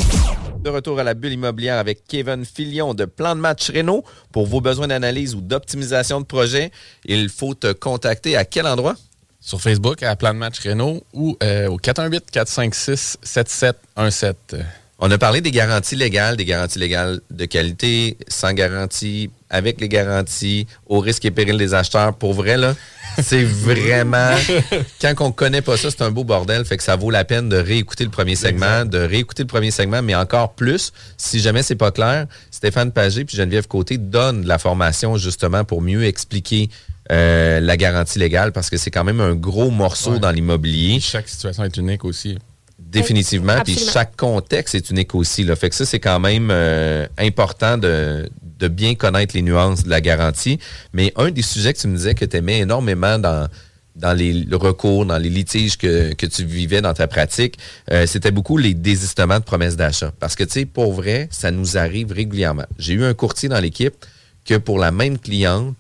De retour à la bulle immobilière avec Kevin Filion de Plan de match Renault. Pour vos besoins d'analyse ou d'optimisation de projet, il faut te contacter à quel endroit? Sur Facebook, à Plan de match Renault ou euh, au 418-456-7717. On a parlé des garanties légales, des garanties légales de qualité, sans garantie, avec les garanties, au risque et péril des acheteurs. Pour vrai, là, c'est vraiment... Quand on connaît pas ça, c'est un beau bordel. Fait que ça vaut la peine de réécouter le premier segment, de réécouter le premier segment, mais encore plus, si jamais c'est pas clair, Stéphane Pagé puis Geneviève Côté donnent de la formation justement pour mieux expliquer euh, la garantie légale parce que c'est quand même un gros morceau Ouais. dans l'immobilier. Chaque situation est unique aussi. Définitivement. Puis chaque contexte est unique aussi. Là. Fait que ça, c'est quand même euh, important de, de bien connaître les nuances de la garantie. Mais un des sujets que tu me disais que tu aimais énormément dans, dans les recours, dans les litiges que, que tu vivais dans ta pratique, euh, c'était beaucoup les désistements de promesses d'achat. Parce que, tu sais, pour vrai, ça nous arrive régulièrement. J'ai eu un courtier dans l'équipe que pour la même cliente,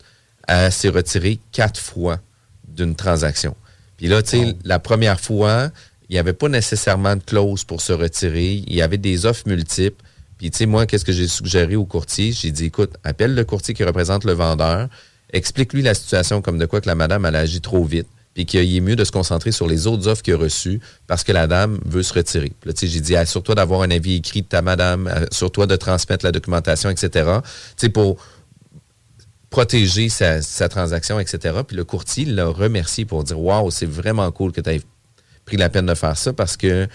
elle s'est retirée quatre fois d'une transaction. Puis là, tu sais, la première fois, il n'y avait pas nécessairement de clause pour se retirer. Il y avait des offres multiples. Puis, tu sais, moi, qu'est-ce que j'ai suggéré au courtier? J'ai dit, écoute, appelle le courtier qui représente le vendeur, explique-lui la situation comme de quoi que la madame, elle agit trop vite, puis qu'il est mieux de se concentrer sur les autres offres qu'il a reçues parce que la dame veut se retirer. Puis tu sais, j'ai dit, assure-toi d'avoir un avis écrit de ta madame, assure-toi de transmettre la documentation, etc. Tu sais, pour protéger sa, sa transaction, etc. Puis le courtier l'a remercié pour dire Waouh, c'est vraiment cool que tu aies pris la peine de faire ça parce que.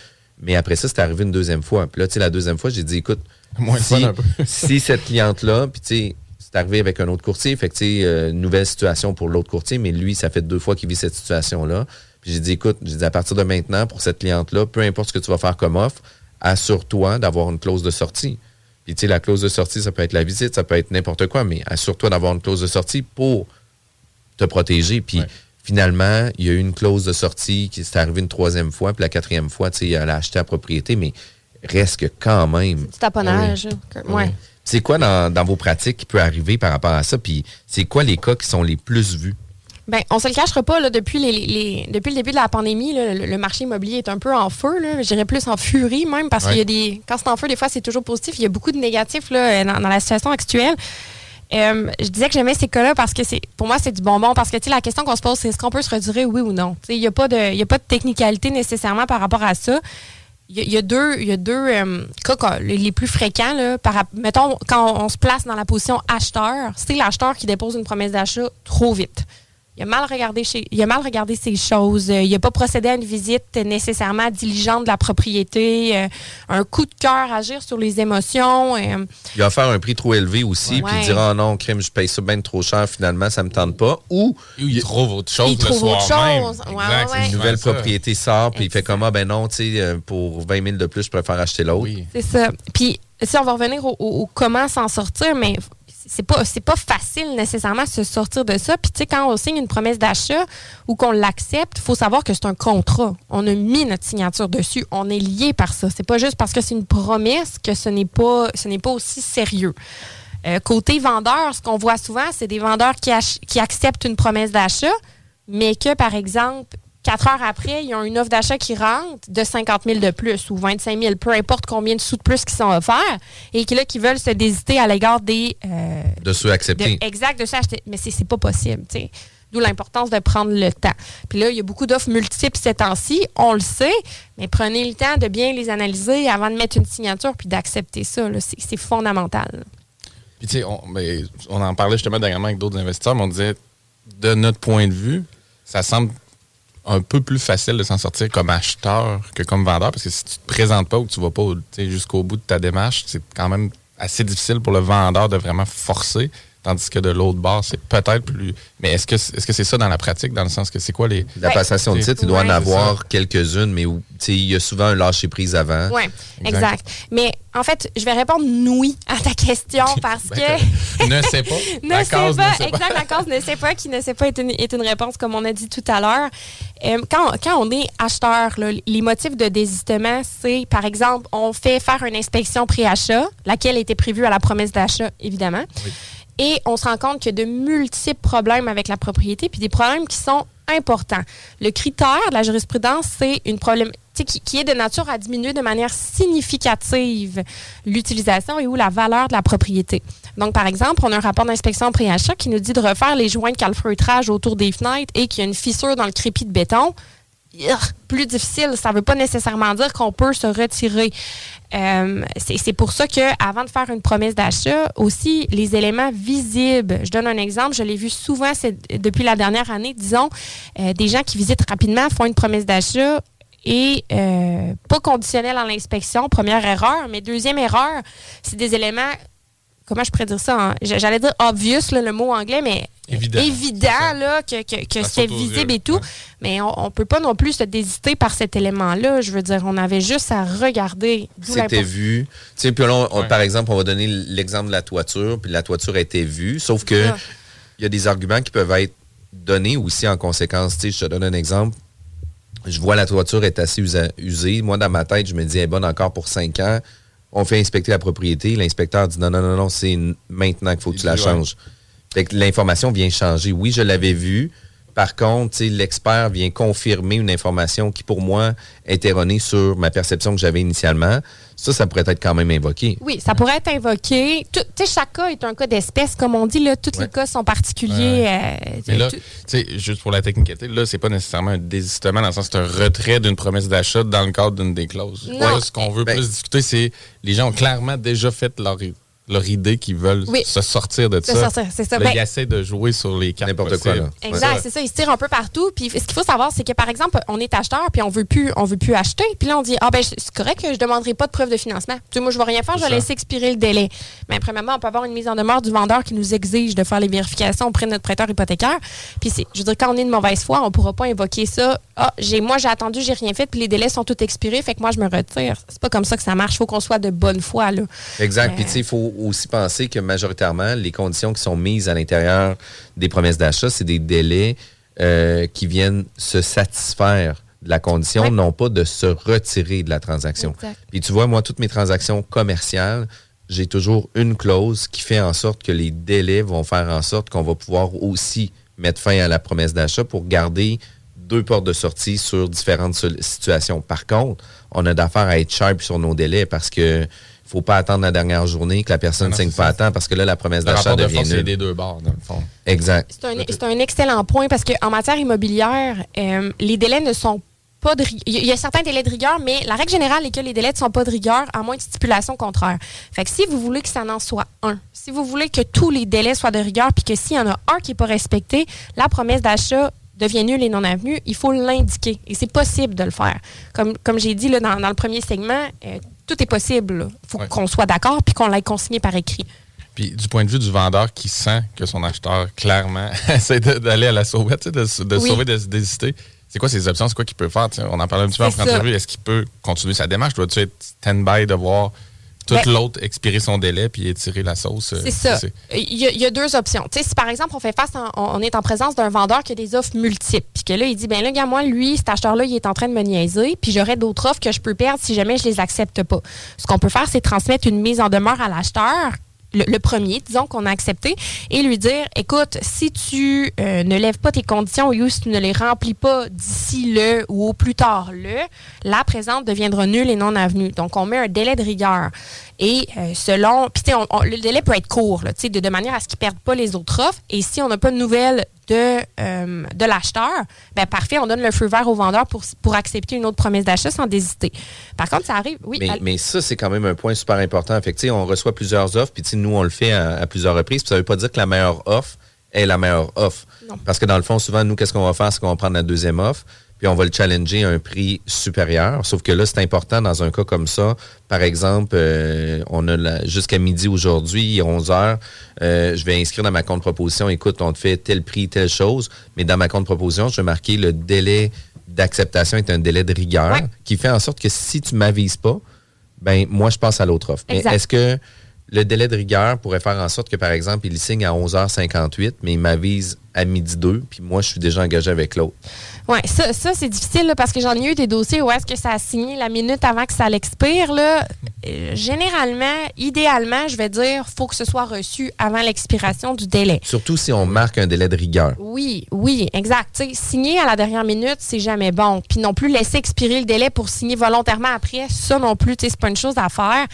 Mais après ça, c'est arrivé une deuxième fois. Puis là, tu sais, la deuxième fois, j'ai dit écoute, Moins si, fun un peu. si cette cliente-là, puis tu sais, c'est arrivé avec un autre courtier, fait que tu sais, euh, nouvelle situation pour l'autre courtier, mais lui, ça fait deux fois qu'il vit cette situation-là. Puis j'ai dit écoute, j'ai dit à partir de maintenant, pour cette cliente-là, peu importe ce que tu vas faire comme offre, assure-toi d'avoir une clause de sortie. Puis, tu sais, la clause de sortie, ça peut être la visite, ça peut être n'importe quoi, mais assure-toi d'avoir une clause de sortie pour te protéger. Puis, finalement, il y a eu une clause de sortie qui s'est arrivée une troisième fois, puis la quatrième fois, tu sais, elle a acheté à propriété, mais reste que quand même. Du taponnage. Ah que- ouais. C'est quoi dans, dans vos pratiques qui peut arriver par rapport à ça? Puis, c'est quoi les cas qui sont les plus vus? Ben, on se le cachera pas, là, depuis, les, les- depuis le début de la pandémie, là, le, le marché immobilier est un peu en feu. Je dirais plus en furie même, parce Ouais. qu'il y a des. Quand c'est en feu, des fois, c'est toujours positif. Il y a beaucoup de négatifs là, dans, dans la situation actuelle. Euh, je disais que j'aimais ces cas-là parce que c'est pour moi, c'est du bonbon. Parce que la question qu'on se pose, c'est est-ce qu'on peut se retirer, oui ou non? Il n'y a, pas de- a pas de technicalité nécessairement par rapport à ça. Il y a- deux, y a deux euh, cas les plus fréquents. Là, par, mettons, quand on se place dans la position acheteur, c'est l'acheteur qui dépose une promesse d'achat trop vite. Il a mal regardé, chez, il a mal regardé ces choses. Euh, Il n'a pas procédé à une visite nécessairement diligente de la propriété. Euh, un coup de cœur, agir sur les émotions. euh, Il va faire un prix trop élevé aussi, puis il dira, oh non, crime, je paye ça bien trop cher, finalement, ça me tente pas. Ou il trouve autre chose Il le trouve soir autre même. chose. Ouais, Exact, ouais, c'est ouais. une nouvelle ça. propriété sort, puis il fait comme, ah ben non, tu sais, pour 20 000 de plus, je préfère acheter l'autre. C'est ça. Puis, si on va revenir au, au- au comment s'en sortir, mais c'est pas pas facile nécessairement de se sortir de ça. Puis, tu sais, quand on signe une promesse d'achat ou qu'on l'accepte, faut savoir que c'est un contrat. On a mis notre signature dessus. On est lié par ça. C'est pas juste parce que c'est une promesse que ce n'est pas aussi sérieux. Euh, côté vendeur, ce qu'on voit souvent, c'est des vendeurs qui acceptent une promesse d'achat, mais que, par exemple, quatre heures après, ils ont une offre d'achat qui rentre de 50 000 de plus ou 25 000, peu importe combien de sous de plus qui sont offerts, et qui, là, qui veulent se désiter à l'égard des... euh, De ceux acceptés. de- exact, de ça acheter. Mais c'est pas possible, tu sais. D'où l'importance de prendre le temps. Puis là, il y a beaucoup d'offres multiples ces temps-ci, on le sait, mais prenez le temps de bien les analyser avant de mettre une signature puis d'accepter ça. C'est fondamental. Puis, tu sais, on, on en parlait justement dernièrement avec d'autres investisseurs, mais on disait, de notre point de vue, ça semble un peu plus facile de s'en sortir comme acheteur que comme vendeur, parce que si tu te présentes pas ou que tu vas pas jusqu'au bout de ta démarche, c'est quand même assez difficile pour le vendeur de vraiment forcer. Tandis que de l'autre bord, c'est peut-être plus. Mais est-ce que est-ce que c'est ça dans la pratique, dans le sens que c'est quoi les. La passation de titre, il doit en avoir quelques-unes, mais sais, il y a souvent un lâcher-prise avant. Oui, exact. Mais en fait, je vais répondre oui à ta question parce Ben, que. ne sais pas. ne cause pas, ne pas. exact, la cause ne sait pas, qui ne sait pas est une, est une réponse, comme on a dit tout à l'heure. Euh, quand, quand on est acheteur, là, les motifs de désistement, c'est, par exemple, on fait faire une inspection pré-achat, laquelle était prévue à la promesse d'achat, évidemment. Et on se rend compte qu'il y a de multiples problèmes avec la propriété, puis des problèmes qui sont importants. Le critère de la jurisprudence, c'est une qui, qui est de nature à diminuer de manière significative l'utilisation et ou la valeur de la propriété. Donc, par exemple, on a un rapport d'inspection pré-achat qui nous dit de refaire les joints de calfeutrage autour des fenêtres et qu'il y a une fissure dans le crépi de béton. Plus difficile, ça ne veut pas nécessairement dire qu'on peut se retirer. Euh, c'est pour ça que avant de faire une promesse d'achat, aussi les éléments visibles. Je donne un exemple, je l'ai vu souvent depuis la dernière année, disons, euh, des gens qui visitent rapidement font une promesse d'achat et euh, pas conditionnelle à l'inspection, première erreur, mais deuxième erreur, c'est des éléments comment je pourrais dire ça? hein? J'allais dire obvious, là, le mot anglais, mais Évident, évident là, que, que, visible et tout. Mais on ne peut pas non plus se désiter par cet élément-là. Je veux dire, on avait juste à regarder. D'où C'était vu. Puis là, on- par exemple, on va donner l'exemple de la toiture, puis la toiture a été vue, sauf que ça. il y a des arguments qui peuvent être donnés aussi en conséquence. Tu sais, je te donne un exemple. Je vois la toiture est assez usée. Moi, dans ma tête, je me dis, elle est bonne encore pour 5 ans. On fait inspecter la propriété. L'inspecteur dit, non, non, non, non, c'est maintenant qu'il faut que tu la changes. Fait que l'information vient changer. Oui, je l'avais vu. Par contre, sais, l'expert vient confirmer une information qui, pour moi, est erronée sur ma perception que j'avais initialement. Ça, ça pourrait être quand même invoqué. Oui, ça pourrait être invoqué. Tout- Tu sais, chaque cas est un cas d'espèce, comme on dit. Là, tous les cas sont particuliers. euh, Mais là, tout- tu sais, juste pour la technicité, là, c'est pas nécessairement un désistement dans le sens c'est un retrait d'une promesse d'achat dans le cadre d'une des clauses. Non. Là, ce qu'on veut Ben- plus discuter, c'est les gens ont clairement déjà fait leur, leur idée qu'ils veulent Oui. se sortir de Se ça. sortir, c'est ça. Là, Ben- ils essaient de jouer sur les cartes. N'importe quoi, là. Exact, c'est ça. Ils se tirent un peu partout. Puis ce qu'il faut savoir, c'est que par exemple, on est acheteur puis on veut plus, on veut plus acheter. Puis là, on dit ah ben c'est correct que je demanderai pas de preuve de financement. Tu sais, moi je vais rien faire, je vais laisser expirer le délai. Mais premièrement, on peut avoir une mise en demeure du vendeur qui nous exige de faire les vérifications auprès de notre prêteur hypothécaire. Puis c'est, je veux dire, quand on est de mauvaise foi, on pourra pas invoquer ça. Ah, j'ai, moi j'ai attendu, j'ai rien fait, puis les délais sont tous expirés, fait que moi je me retire. C'est pas comme ça que ça marche. Faut qu'on soit de bonne foi là. Exact. Euh, Puis, tu sais, il faut aussi penser que majoritairement, les conditions qui sont mises à l'intérieur des promesses d'achat, c'est des délais euh, qui viennent se satisfaire de la condition, non pas de se retirer de la transaction. Exact. Puis, tu vois, moi, toutes mes transactions commerciales, j'ai toujours une clause qui fait en sorte que les délais vont faire en sorte qu'on va pouvoir aussi mettre fin à la promesse d'achat pour garder deux portes de sortie sur différentes situations. Par contre, on a d'affaires à être sharp sur nos délais parce que faut pas attendre la dernière journée que la personne ne Non, signe pas à temps parce que là, la promesse d'achat rapport de devient force c'est nulle. des deux bords, dans le fond. Exact. C'est un, excellent point parce qu'en matière immobilière, euh, les délais ne sont pas de ri- Il y a- certains délais de rigueur, mais la règle générale est que les délais ne sont pas de rigueur à moins de stipulation contraire. Fait que si vous voulez que ça n'en soit un, si vous voulez que tous les délais soient de rigueur, puis que s'il y en a un qui n'est pas respecté, la promesse d'achat devient nulle et non avenue, il faut l'indiquer. Et c'est possible de le faire. Comme, comme j'ai dit là, dans, dans le premier segment, euh, tout est possible. Il faut Ouais. qu'on soit d'accord puis qu'on l'ait consigné par écrit. Puis du point de vue du vendeur qui sent que son acheteur, clairement, essaie d'aller à la sauvette, de, Oui. sauver, de se désister, c'est quoi ses options? C'est quoi qu'il peut faire? On en parlait un petit peu en entrevue. Est-ce qu'il peut continuer sa démarche? Doit-tu être stand-by de voir tout Ben- l'autre expirer son délai puis étirer la sauce? euh, C'est ça. Il y, a, il y a deux options. Tu sais, si par exemple, on fait face, en- on on est en présence d'un vendeur qui a des offres multiples, puis que là, il dit, ben là, gars, moi, lui, cet acheteur-là, il est en train de me niaiser, puis j'aurais d'autres offres que je peux perdre si jamais je les accepte pas. Ce qu'on peut faire, c'est transmettre une mise en demeure à l'acheteur. Le, premier, disons qu'on a accepté, et lui dire, écoute, si tu euh, ne lèves pas tes conditions ou si tu ne les remplis pas d'ici le ou au plus tard le, la présente deviendra nulle et non avenue. Donc, on met un délai de rigueur. Et euh, selon. Puis, le délai peut être court, là, de, de manière à ce qu'ils ne perdent pas les autres offres. Et si on n'a pas de nouvelles de, euh, de l'acheteur, ben parfait, on donne le feu vert au vendeur pour, pour accepter une autre promesse d'achat sans désister. Par contre, ça arrive. Oui, Mais, mais ça, c'est quand même un point super important. Fait que, tu sais, on reçoit plusieurs offres, puis tu sais, nous, on le fait à, à plusieurs reprises. Puis ça veut pas dire que la meilleure offre est la meilleure offre. Non. Parce que dans le fond, souvent, nous, qu'est-ce qu'on va faire? C'est qu'on va prendre la deuxième offre, puis on va le challenger à un prix supérieur. Sauf que là, c'est important dans un cas comme ça. Par exemple, euh, on a la- jusqu'à midi aujourd'hui, 11 heures, euh, je vais inscrire dans ma compte proposition, écoute, on te fait tel prix, telle chose, mais dans ma compte proposition, je vais marquer le délai d'acceptation est un délai de rigueur Ouais. qui fait en sorte que si tu m'avises pas, ben moi je passe à l'autre offre. Mais est-ce que le délai de rigueur pourrait faire en sorte que, par exemple, il signe à 11h58, mais il m'avise à midi 2, puis moi, je suis déjà engagé avec l'autre. Ouais, ça, ça c'est difficile là, parce que j'en ai eu des dossiers où est-ce que ça a signé la minute avant que ça l'expire. Là. Euh, généralement, idéalement, je vais dire, faut que ce soit reçu avant l'expiration du délai. Surtout si on marque un délai de rigueur. Oui, oui, exact. Signer à la dernière minute, c'est jamais bon. Puis non plus laisser expirer le délai pour signer volontairement après, ça non plus, c'est pas une chose à faire.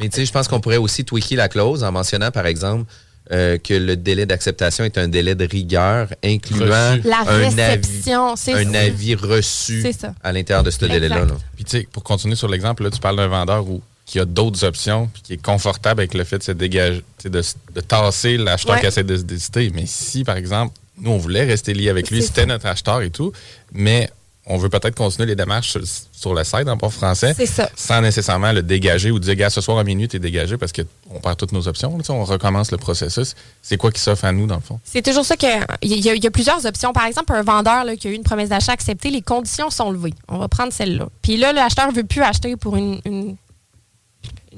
Mais tu sais, je pense qu'on pourrait aussi tweaker la clause en mentionnant, par exemple, euh, que le délai d'acceptation est un délai de rigueur incluant. La un réception, avis, un avis reçu à l'intérieur de ce délai-là. là. Puis tu sais, pour continuer sur l'exemple, là, tu parles d'un vendeur où, qui a d'autres options, puis qui est confortable avec le fait de se dégager, de, tasser l'acheteur Ouais. qui essaie de se décider. Mais si, par exemple, nous, on voulait rester lié avec lui, c'était notre acheteur et tout, mais on veut peut-être continuer les démarches sur, sur le site en port français, C'est ça. sans nécessairement le dégager ou dire, gars, ce soir à minuit, t'es dégagé parce qu'on perd toutes nos options. là, on recommence le processus. C'est quoi qui s'offre à nous, dans le fond? C'est toujours ça que. Il y, a- il y a plusieurs options. Par exemple, un vendeur là, qui a eu une promesse d'achat acceptée, les conditions sont levées. On va prendre celle-là. Puis là, l'acheteur ne veut plus acheter pour une, une-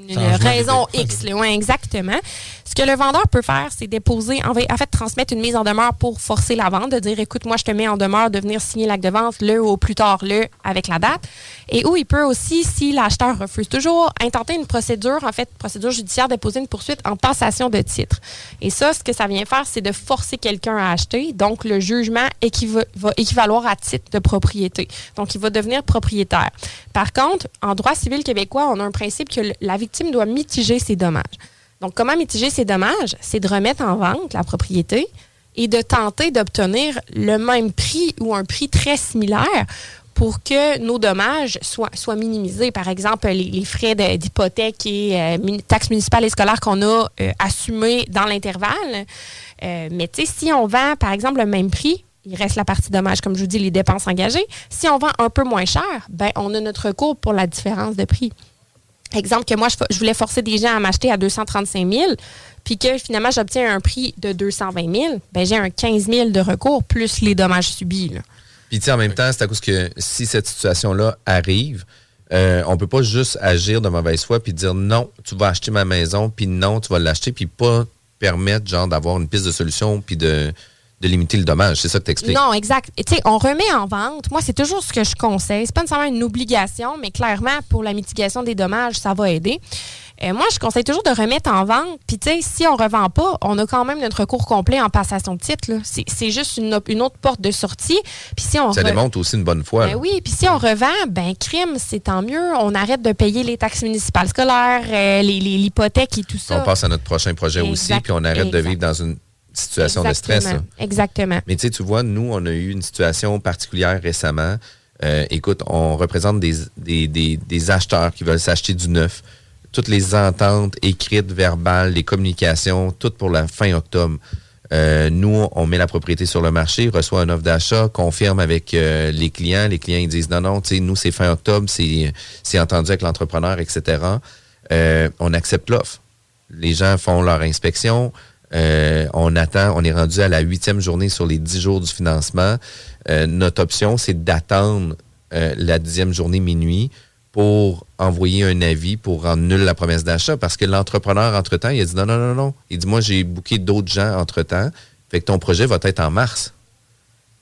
une Changement raison. X. là. Ouais, exactement. Que le vendeur peut faire, c'est déposer, en, fait, transmettre une mise en demeure pour forcer la vente, de dire écoute, moi, je te mets en demeure de venir signer l'acte de vente le ou plus tard le avec la date. Et où il peut aussi, si l'acheteur refuse toujours, intenter une procédure, en fait, procédure judiciaire, déposer une poursuite en passation de titre. Et ça, ce que ça vient faire, c'est de forcer quelqu'un à acheter. Donc, le jugement va équivaloir à titre de propriété. Donc, il va devenir propriétaire. Par contre, en droit civil québécois, on a un principe que la victime doit mitiger ses dommages. Donc, comment mitiger ses dommages? C'est de remettre en vente la propriété et de tenter d'obtenir le même prix ou un prix très similaire pour que nos dommages soient, minimisés. Par exemple, les, frais d'hypothèque et euh, taxes municipales et scolaires qu'on a euh, assumés dans l'intervalle. Euh, mais tu sais, si on vend, par exemple, le même prix, il reste la partie dommage, comme je vous dis, les dépenses engagées. Si on vend un peu moins cher, ben, on a notre recours pour la différence de prix. Exemple que moi, je, voulais forcer des gens à m'acheter à 235 000, puis que finalement, j'obtiens un prix de 220 000, ben, j'ai un 15 000 de recours plus les dommages subis. là. Puis, tu en même temps, c'est à cause que si cette situation-là arrive, euh, on peut pas juste agir de mauvaise foi puis dire non, tu vas acheter ma maison, puis non, tu vas l'acheter, puis pas permettre, genre, d'avoir une piste de solution, puis de, de limiter le dommage. C'est ça que tu expliques. Non, exact. Tu sais, on remet en vente. Moi, c'est toujours ce que je conseille. C'est pas nécessairement une obligation, mais clairement, pour la mitigation des dommages, ça va aider. Euh, moi, je conseille toujours de remettre en vente. Puis, tu sais, si on revend pas, on a quand même notre recours complet en passation de titre. C'est juste une, une autre porte de sortie. Puis, si on Ça re- démontre aussi une bonne foi. Ben oui, puis si on revend, ben crime, c'est tant mieux. On arrête de payer les taxes municipales scolaires, euh, les- les- l'hypothèque et tout ça. On passe à notre prochain projet aussi, puis on arrête de vivre dans une situation de stress. là. Exactement. Mais tu sais, tu vois, nous, on a eu une situation particulière récemment. Euh, écoute, on représente des, des, des- des acheteurs qui veulent s'acheter du neuf. Toutes les ententes écrites, verbales, les communications, tout pour la fin octobre. Euh, nous, on met la propriété sur le marché, reçoit une offre d'achat, confirme avec euh, les clients. Les clients ils disent non, non, tu sais, nous, c'est fin octobre, c'est c'est entendu avec l'entrepreneur, etc. Euh, on accepte l'offre. Les gens font leur inspection. Euh, on attend, on est rendu à la huitième journée sur les dix jours du financement. Euh, notre option, c'est d'attendre euh, la dixième journée minuit pour envoyer un avis pour rendre nulle la promesse d'achat parce que l'entrepreneur, entre-temps, il a dit non, non, non, non. Il dit, moi, j'ai booké d'autres gens entre-temps. Fait que ton projet va être en mars.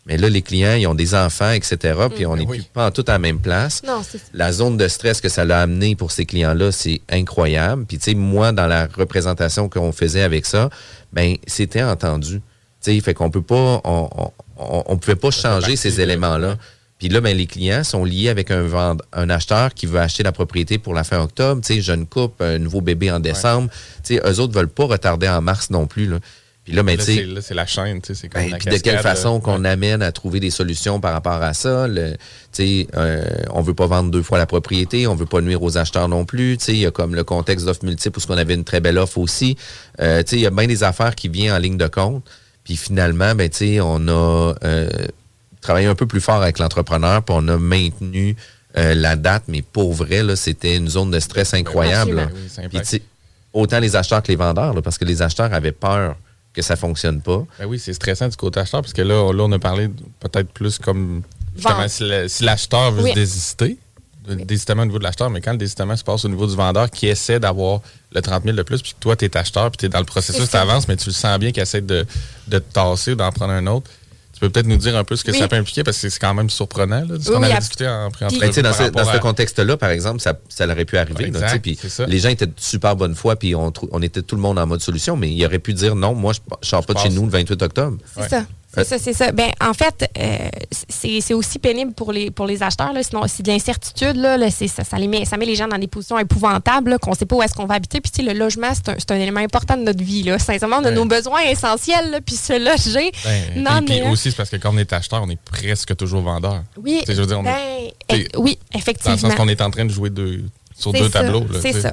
Mais là, les clients, ils ont des enfants, etc. Puis on n'est plus pas en tout à la même place. Non, c'est ça. La zone de stress que ça l'a amené pour ces clients-là, c'est incroyable. Puis, tu sais, moi, dans la représentation qu'on faisait avec ça, ben, c'était entendu. Tu sais, fait qu'on peut pas, on, on, on- on pouvait pas changer ces éléments-là. Puis là, ben, les clients sont liés avec un vend- un acheteur qui veut acheter la propriété pour la fin octobre. Tu sais, jeune couple, un nouveau bébé en décembre. Tu sais, eux autres veulent pas retarder en mars non plus, là. Puis là, ben, Là, c'est- la chaîne, tu sais, c'est comme ben, la puis de quelle cascade, façon euh, qu'on amène à trouver des solutions par rapport à ça. Le, tu sais, euh, on veut pas vendre deux fois la propriété, on veut pas nuire aux acheteurs non plus. Tu sais, Il y a comme le contexte d'offres multiples où ce qu'on avait une très belle offre aussi. Euh, tu sais, Il y a bien des affaires qui viennent en ligne de compte. Puis finalement, ben, tu sais, on a euh, travaillé un peu plus fort avec l'entrepreneur, puis on a maintenu euh, la date, mais pour vrai, là, c'était une zone de stress incroyable. Oui, Puis, impacte. tu sais, autant les acheteurs que les vendeurs, là, parce que les acheteurs avaient peur que ça fonctionne pas. Ben oui, c'est stressant du côté acheteur, parce que là, là on a parlé peut-être plus comme justement si la- si l'acheteur veut Oui. se désister, de- désistement au niveau de l'acheteur, mais quand le désistement se passe au niveau du vendeur qui essaie d'avoir le 30 000 de plus, puis que toi, tu es acheteur, puis tu es dans le processus, tu avances, mais tu le sens bien qu'il essaie de, de te tasser ou d'en prendre un autre. Tu peux peut-être nous dire un peu ce que Oui. ça peut impliquer, parce que c'est quand même surprenant, là, ce Oui, qu'on avait discuté en pré-entrevue Ben, tu sais, dans ce, dans ce contexte-là, par exemple, ça, ça aurait pu arriver. Exact, puis les gens étaient de super bonne foi, puis on, on était tout le monde en mode solution, mais il aurait pu dire non, moi, je, je sors pas de chez nous le 28 octobre. C'est ça. C'est ça, c'est ça. Ben, en fait, euh, c'est aussi pénible pour les, pour les acheteurs. Là. Sinon, c'est de l'incertitude. Là, ça, ça, les met, ça met les gens dans des positions épouvantables, qu'on ne sait pas où est-ce qu'on va habiter. Puis, tu sais, le logement, c'est un, un élément important de notre vie. Là. Sincèrement, on a Ouais. nos besoins essentiels. Là, puis se loger. Ben, non, puis, puis mais. aussi, c'est parce que quand on est acheteur, on est presque toujours vendeur. Oui, Tu sais, je veux dire, on est- ben, eh, oui, Dans effectivement. le sens qu'on est en train de jouer deux, sur deux ça, tableaux. C'est sais.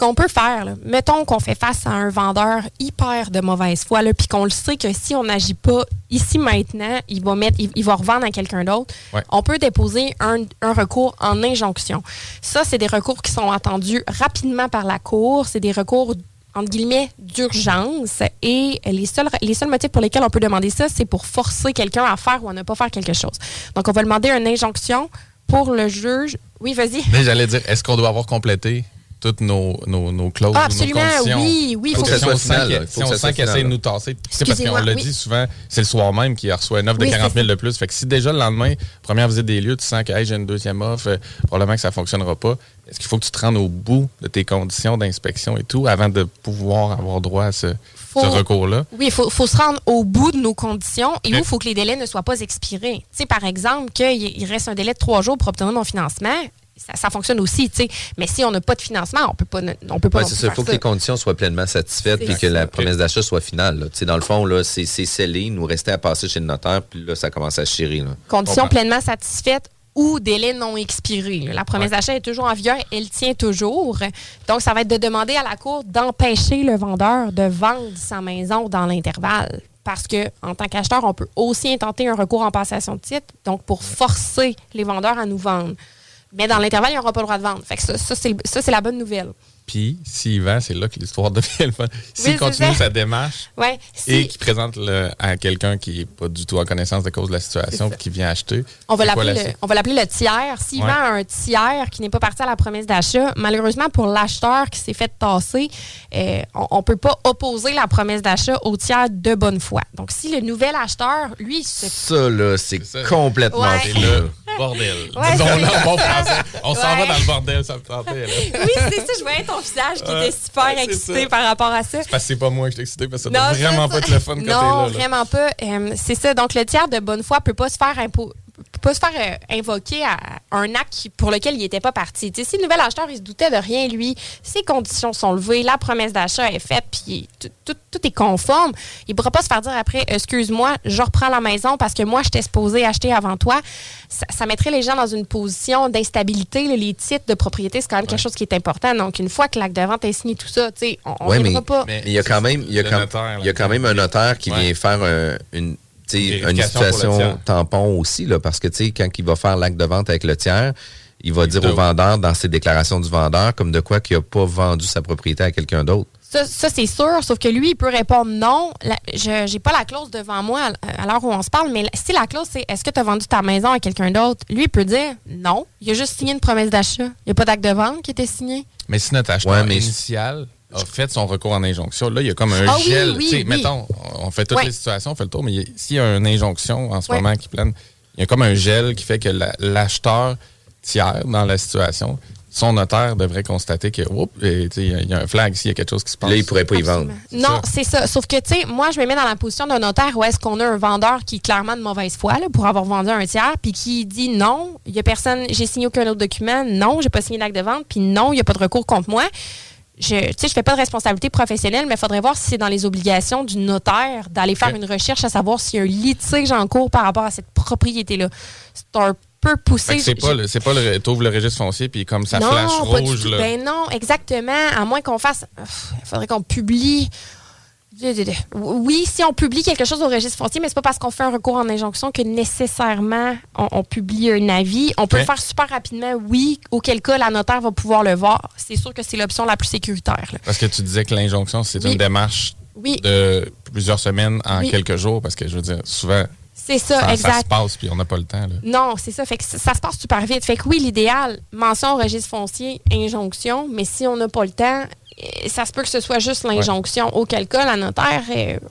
Ce qu'on peut faire, là, mettons qu'on fait face à un vendeur hyper de mauvaise foi, puis qu'on le sait que si on n'agit pas ici maintenant, il va mettre, il, il va revendre à quelqu'un d'autre. Ouais. On peut déposer un, un recours en injonction. Ça, c'est des recours qui sont attendus rapidement par la cour. C'est des recours entre guillemets d'urgence et les seuls les seuls motifs pour lesquels on peut demander ça c'est pour forcer quelqu'un à faire ou à ne pas faire quelque chose. Donc on va demander une injonction pour le juge. Oui, vas-y. Mais j'allais dire, est-ce qu'on doit avoir complété? Toutes nos, nos, nos clauses, Ah, nos absolument, conditions? oui, oui, Faut faut que ça soit final, si on sent qu'il essaie de nous tasser, parce qu'on l'a oui. dit souvent, c'est le soir même qu'il reçoit une offre de Oui, 40 c'est 000 ça. de plus. Fait que si déjà le lendemain, première visite des lieux, tu sens que hey, j'ai une deuxième offre, euh, probablement que ça ne fonctionnera pas, est-ce qu'il faut que tu te rendes au bout de tes conditions d'inspection et tout avant de pouvoir avoir droit à ce, Faut- ce recours-là? Oui, il faut, faut se rendre au bout de nos conditions et où il faut que les délais ne soient pas expirés. Tu sais, par exemple, qu'il il reste un délai de trois jours pour obtenir mon financement, ça, ça fonctionne aussi, tu sais. Mais si on n'a pas de financement, on peut pas, on peut pas Ouais, c'est. Il faut que les conditions soient pleinement satisfaites puis que la promesse d'achat soit finale. là. Tu sais, Dans le fond, là, c'est c'est scellé. Il nous restait à passer chez le notaire, puis là, ça commence à chirer. Là. Conditions Comprends. pleinement satisfaites ou délai non expiré. La promesse d'achat est toujours en vigueur, elle tient toujours. Donc, ça va être de demander à la Cour d'empêcher le vendeur de vendre sa maison dans l'intervalle. Parce que, en tant qu'acheteur, on peut aussi intenter un recours en passation de titre, donc pour forcer les vendeurs à nous vendre. Mais dans l'intervalle, il n'y aura pas le droit de vendre. Fait que ça, ça, c'est la bonne nouvelle. Puis, s'il vend, c'est là que l'histoire devient le fun. S'il continue sa démarche Ouais, si- et qu'il présente le- à quelqu'un qui n'est pas du tout en connaissance de cause de la situation qui vient acheter, On va l'appeler la le, suite? on va l'appeler le tiers. S'il Ouais. vend à un tiers qui n'est pas parti à la promesse d'achat, malheureusement pour l'acheteur qui s'est fait tasser, euh, on ne peut pas opposer la promesse d'achat au tiers de bonne foi. Donc si le nouvel acheteur, lui, se Ça, là, c'est complètement Ouais. Bordel. Ouais, Disons-le en bon français. On s'en Ouais. va dans le bordel, ça me tentait. Là. Oui, c'est ça, je voyais ton visage qui était super Ouais, excité ça. par rapport à ça. C'est parce que c'est pas moi que je t'ai excité, parce que ça Non, vraiment pas être le fun quand là. Non, là. vraiment pas. Euh, c'est ça. Donc, le tiers de bonne foi peut pas se faire impo- peut pas se faire euh, invoquer à un acte pour lequel il n'était pas parti. Si le nouvel acheteur, il se doutait de rien, lui, ses conditions sont levées, la promesse d'achat est faite, puis tout, tout- tout est conforme, il ne pourra pas se faire dire après, excuse-moi, je reprends la maison parce que moi, j'étais supposé acheter avant toi. Ça, ça mettrait les gens dans une position d'instabilité. Les titres de propriété, c'est quand même quelque chose qui est important. Donc, une fois que l'acte de vente est signé, tout ça, tu sais, on ne Ouais, pas. mais il y a quand même, il y a Le quand, notaire, il y a quand même un notaire qui Ouais. vient faire euh, une, tu sais, une situation tampon aussi, là, parce que tu sais, quand il va faire l'acte de vente avec le tiers, il va dire au vendeur dans ses déclarations du vendeur comme de quoi qu'il n'a pas vendu sa propriété à quelqu'un d'autre. Ça, ça, c'est sûr, sauf que lui, il peut répondre non. La- je n'ai pas la clause devant moi à, à l'heure où on se parle, mais la- si la clause, c'est est-ce que tu as vendu ta maison à quelqu'un d'autre, lui, il peut dire non. Il a juste signé une promesse d'achat. Il n'y a pas d'acte de vente qui était signé. Mais si notre acheteur Ouais, mais- initial a fait son recours en injonction, là, il y a comme un Ah gel. oui, oui. Mettons, on fait toutes Ouais. les situations, on fait le tour, mais y s'il y a une injonction en ce Ouais. moment qui plane, il y a comme un gel qui fait que la- l'acheteur tiers dans la situation, son notaire devrait constater que, oups, et, tu sais, il y a- y, un flag s'il y a quelque chose qui se passe. Là, il pourrait pas y vendre. Non, c'est ça. Sauf que, tu sais, moi, je me mets dans la position d'un notaire où est-ce qu'on a un vendeur qui est clairement de mauvaise foi là, pour avoir vendu à un tiers, puis qui dit non, il n'y a personne, j'ai signé aucun autre document, non, j'ai pas signé d'acte de vente, puis non, il n'y a pas de recours contre moi. Je ne je fais pas de responsabilité professionnelle, mais il faudrait voir si c'est dans les obligations du notaire d'aller faire une recherche à savoir s'il y a un litige en cours par rapport à cette propriété-là. C'est un peu poussé. C'est pas, le- c'est pas le, t'ouvres le registre foncier puis comme ça non, flash pas du rouge tout. là. Ben non, exactement. À moins qu'on fasse. Il faudrait qu'on publie. Oui, si on publie quelque chose au registre foncier, mais c'est pas parce qu'on fait un recours en injonction que nécessairement on, on publie un avis. On peut le faire super rapidement, oui, auquel cas la notaire va pouvoir le voir. C'est sûr que c'est l'option la plus sécuritaire. là. Parce que tu disais que l'injonction, c'est Oui. une démarche Oui. de plusieurs semaines en Oui. quelques jours, parce que je veux dire, souvent, C'est ça, ça, ça exact. se passe puis on n'a pas le temps. Là. Non, c'est ça. Fait que ça, ça se passe super vite. Fait que oui, l'idéal, mention au registre foncier, injonction, mais si on n'a pas le temps, ça se peut que ce soit juste l'injonction. Auquel cas, la notaire,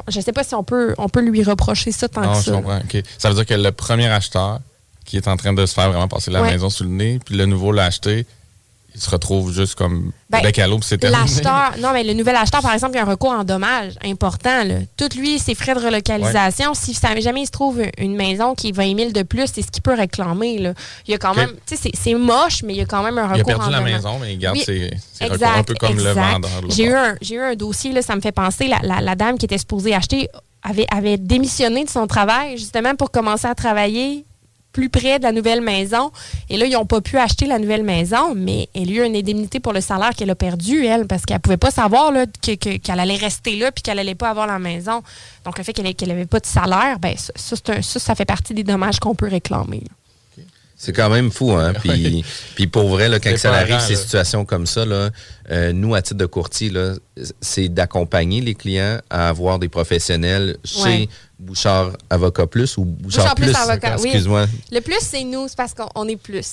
je sais pas si on peut, on peut lui reprocher ça tant Non, que je ça. comprends. OK. Ça veut dire que le premier acheteur qui est en train de se faire vraiment passer la Ouais. maison sous le nez, puis le nouveau l'a acheté, il se retrouve juste comme Ben, bec à l'eau, c'est terminé. L'acheteur, non, mais le nouvel acheteur, par exemple, il y a un recours en dommages important. Là. Tout lui, ses frais de relocalisation, si jamais il se trouve une maison qui est 20 000 de plus, c'est ce qu'il peut réclamer. Là. Il y a quand même, tu sais, c'est- moche, mais il y a quand même un Il a recours perdu en la maison, mais il garde Oui, ses, ses recours exact, un peu comme le exact. vendeur. là. J'ai eu, un, j'ai eu un dossier, là, ça me fait penser, la, la- la dame qui était supposée acheter avait, avait démissionné de son travail justement pour commencer à travailler plus près de la nouvelle maison. Et là, ils n'ont pas pu acheter la nouvelle maison, mais elle a eu une indemnité pour le salaire qu'elle a perdu, elle, parce qu'elle ne pouvait pas savoir là, que- que- qu'elle allait rester là puis qu'elle n'allait pas avoir la maison. Donc, le fait qu'elle n'avait pas de salaire, ben, ça, ça, c'est un- ça, ça fait partie des dommages qu'on peut réclamer. là. C'est quand même fou, hein? Puis, puis pour vrai, là, quand ça arrive, ces situations comme ça, là, euh, nous, à titre de courtier, là, c'est d'accompagner les clients à avoir des professionnels chez Ouais. Bouchard Avocat Plus ou Bouchard, Bouchard Plus Avocat, oui. Excuse-moi. Le plus, c'est nous, c'est parce qu'on on est plus.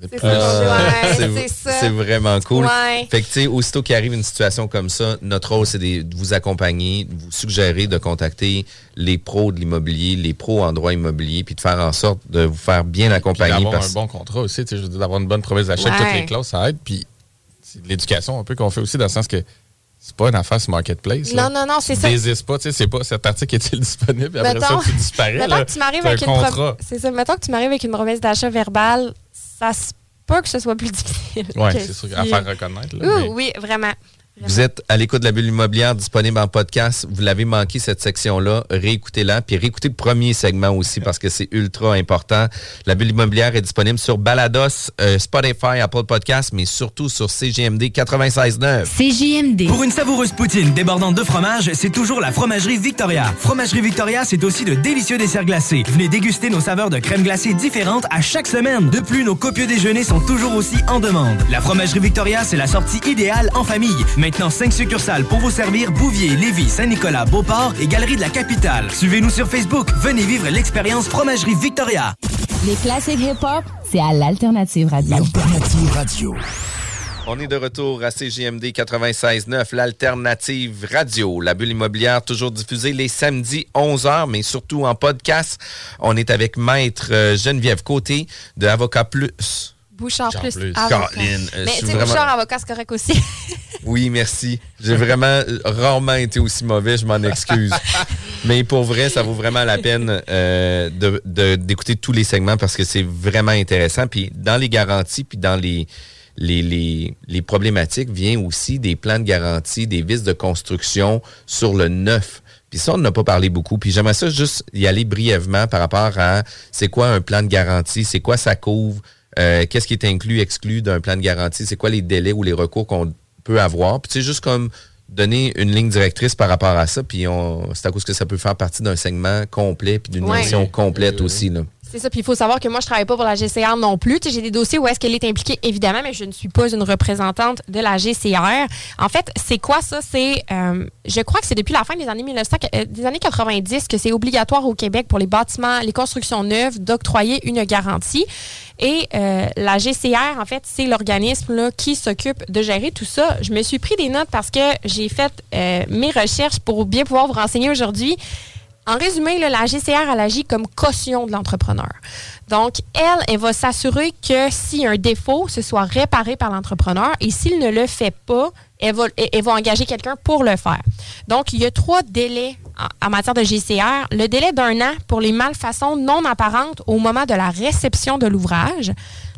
C'est Ah, Ouais, c'est ça. c'est vraiment cool. Ouais. Fait que, tu sais, aussitôt qu'il arrive une situation comme ça, notre rôle, c'est de vous accompagner, de vous suggérer de contacter les pros de l'immobilier, les pros en droit immobilier, puis de faire en sorte de vous faire bien accompagner. d'avoir parce- un bon contrat aussi, d'avoir une bonne promesse d'achat, Ouais. toutes les clauses, ça aide. Puis c'est de l'éducation un peu qu'on fait aussi, dans le sens que c'est pas une affaire sur Marketplace. là. Non, non, non, c'est ça. désistes pas, tu sais, c'est pas cet article est-il disponible, puis après Mettons- ça, tu disparais. Mettons là. que tu m'arrives C'est un avec une C'est ça. Mettons que tu m'arrives avec une promesse d'achat verbale, ça se peut que ce soit plus difficile. Que c'est sûr, à faire reconnaître. là, Ouh, mais- Oui, vraiment. Vous êtes à l'écoute de la bulle immobilière disponible en podcast. Vous l'avez manqué cette section-là, réécoutez-la. Puis réécoutez le premier segment aussi parce que c'est ultra important. La bulle immobilière est disponible sur Balados, euh, Spotify, Apple Podcast, mais surtout sur CGMD 96.9. CJMD. Pour une savoureuse poutine débordante de fromage, c'est toujours la Fromagerie Victoria. Fromagerie Victoria, c'est aussi de délicieux desserts glacés. Venez déguster nos saveurs de crème glacée différentes à chaque semaine. De plus, nos copieux déjeuners sont toujours aussi en demande. La Fromagerie Victoria, c'est la sortie idéale en famille. Maintenant, 5 succursales pour vous servir Bouvier, Lévis, Saint-Nicolas, Beauport et Galerie de la Capitale. Suivez-nous sur Facebook. Venez vivre l'expérience Fromagerie Victoria. Les classiques hip-hop, c'est à l'Alternative Radio. Alternative Radio. On est de retour à CGMD 96.9, l'alternative radio. La bulle immobilière, toujours diffusée les samedis 11h, mais surtout en podcast. On est avec Maître euh, Geneviève Côté de Avocat Plus. Bouchard Bouchard plus. plus. avocat. Caroline, euh, Mais je tu suis sais, vraiment- Bouchard avocat, c'est correct aussi. Oui, merci. J'ai vraiment euh, rarement été aussi mauvais, je m'en excuse. Mais pour vrai, ça vaut vraiment la peine euh, de- de- d'écouter tous les segments parce que c'est vraiment intéressant. Puis dans les garanties, puis dans les, les, les, les problématiques, vient aussi des plans de garantie, des vis de construction sur le neuf. Puis ça, on n'a pas parlé beaucoup. Puis j'aimerais ça juste y aller brièvement par rapport à c'est quoi un plan de garantie, c'est quoi ça couvre, euh, qu'est-ce qui est inclus, exclu d'un plan de garantie, c'est quoi les délais ou les recours qu'on peut avoir? Puis tu sais, juste comme donner une ligne directrice par rapport à ça, puis on- c'est à cause que ça peut faire partie d'un segment complet, puis d'une Ouais. mission complète aussi. Là. C'est ça, puis il faut savoir que moi, je travaille pas pour la GCR non plus. J'ai des dossiers où est-ce qu'elle est impliquée, évidemment, mais je ne suis pas une représentante de la GCR. En fait, c'est quoi ça? C'est, euh, je crois que c'est depuis la fin des années 1900, euh, des années 90 que c'est obligatoire au Québec pour les bâtiments, les constructions neuves, d'octroyer une garantie. Et euh, la GCR, en fait, c'est l'organisme qui s'occupe de gérer tout ça. Je me suis pris des notes parce que j'ai fait euh, mes recherches pour bien pouvoir vous renseigner aujourd'hui. En résumé, la GCR, elle agit comme caution de l'entrepreneur. Donc, elle, elle va s'assurer que a un défaut, ce soit réparé par l'entrepreneur et s'il ne le fait pas, elle va, engager quelqu'un pour le faire. Donc, il y a trois délais en matière de GCR. Le délai d'un an pour les malfaçons non apparentes au moment de la réception de l'ouvrage.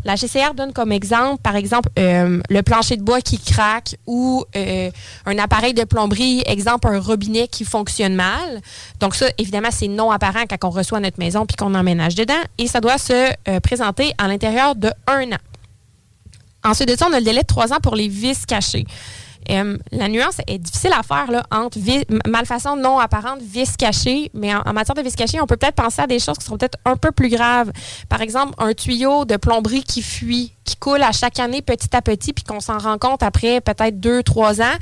La GCR donne comme exemple, par exemple, euh, le plancher de bois qui craque ou euh, un appareil de plomberie, exemple, un robinet qui fonctionne mal. Donc ça, évidemment, c'est non apparent quand on reçoit notre maison puis qu'on emménage dedans. Et ça doit se euh, présenter à l'intérieur de un an. Ensuite de ça, on a le délai de trois ans pour les vis cachés. Euh, la nuance est difficile à faire là, entre malfaçon non apparente, vis cachés, mais en, matière de vis cachés, on peut peut-être penser à des choses qui sont peut-être un peu plus graves. Par exemple, un tuyau de plomberie qui fuit, qui coule à chaque année petit à petit, puis qu'on s'en rend compte après peut-être deux, trois ans.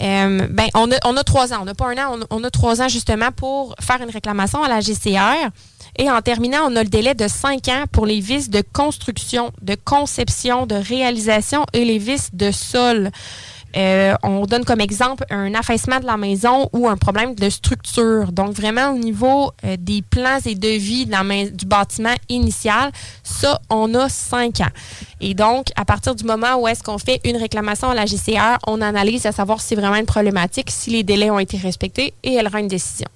Euh, ben, on a, on a trois ans, on n'a pas un an, on, a- on a trois ans justement pour faire une réclamation à la GCR. Et en terminant, on a le délai de cinq ans pour les vis de construction, de conception, de réalisation et les vis de sol. Euh, on donne comme exemple un affaissement de la maison ou un problème de structure. Donc, vraiment, au niveau euh, des plans et devis de la du bâtiment initial, ça, on a cinq ans. Et donc, à partir du moment où est-ce qu'on fait une réclamation à la GCR, on analyse à savoir si c'est vraiment une problématique, si les délais ont été respectés et elle rend une décision.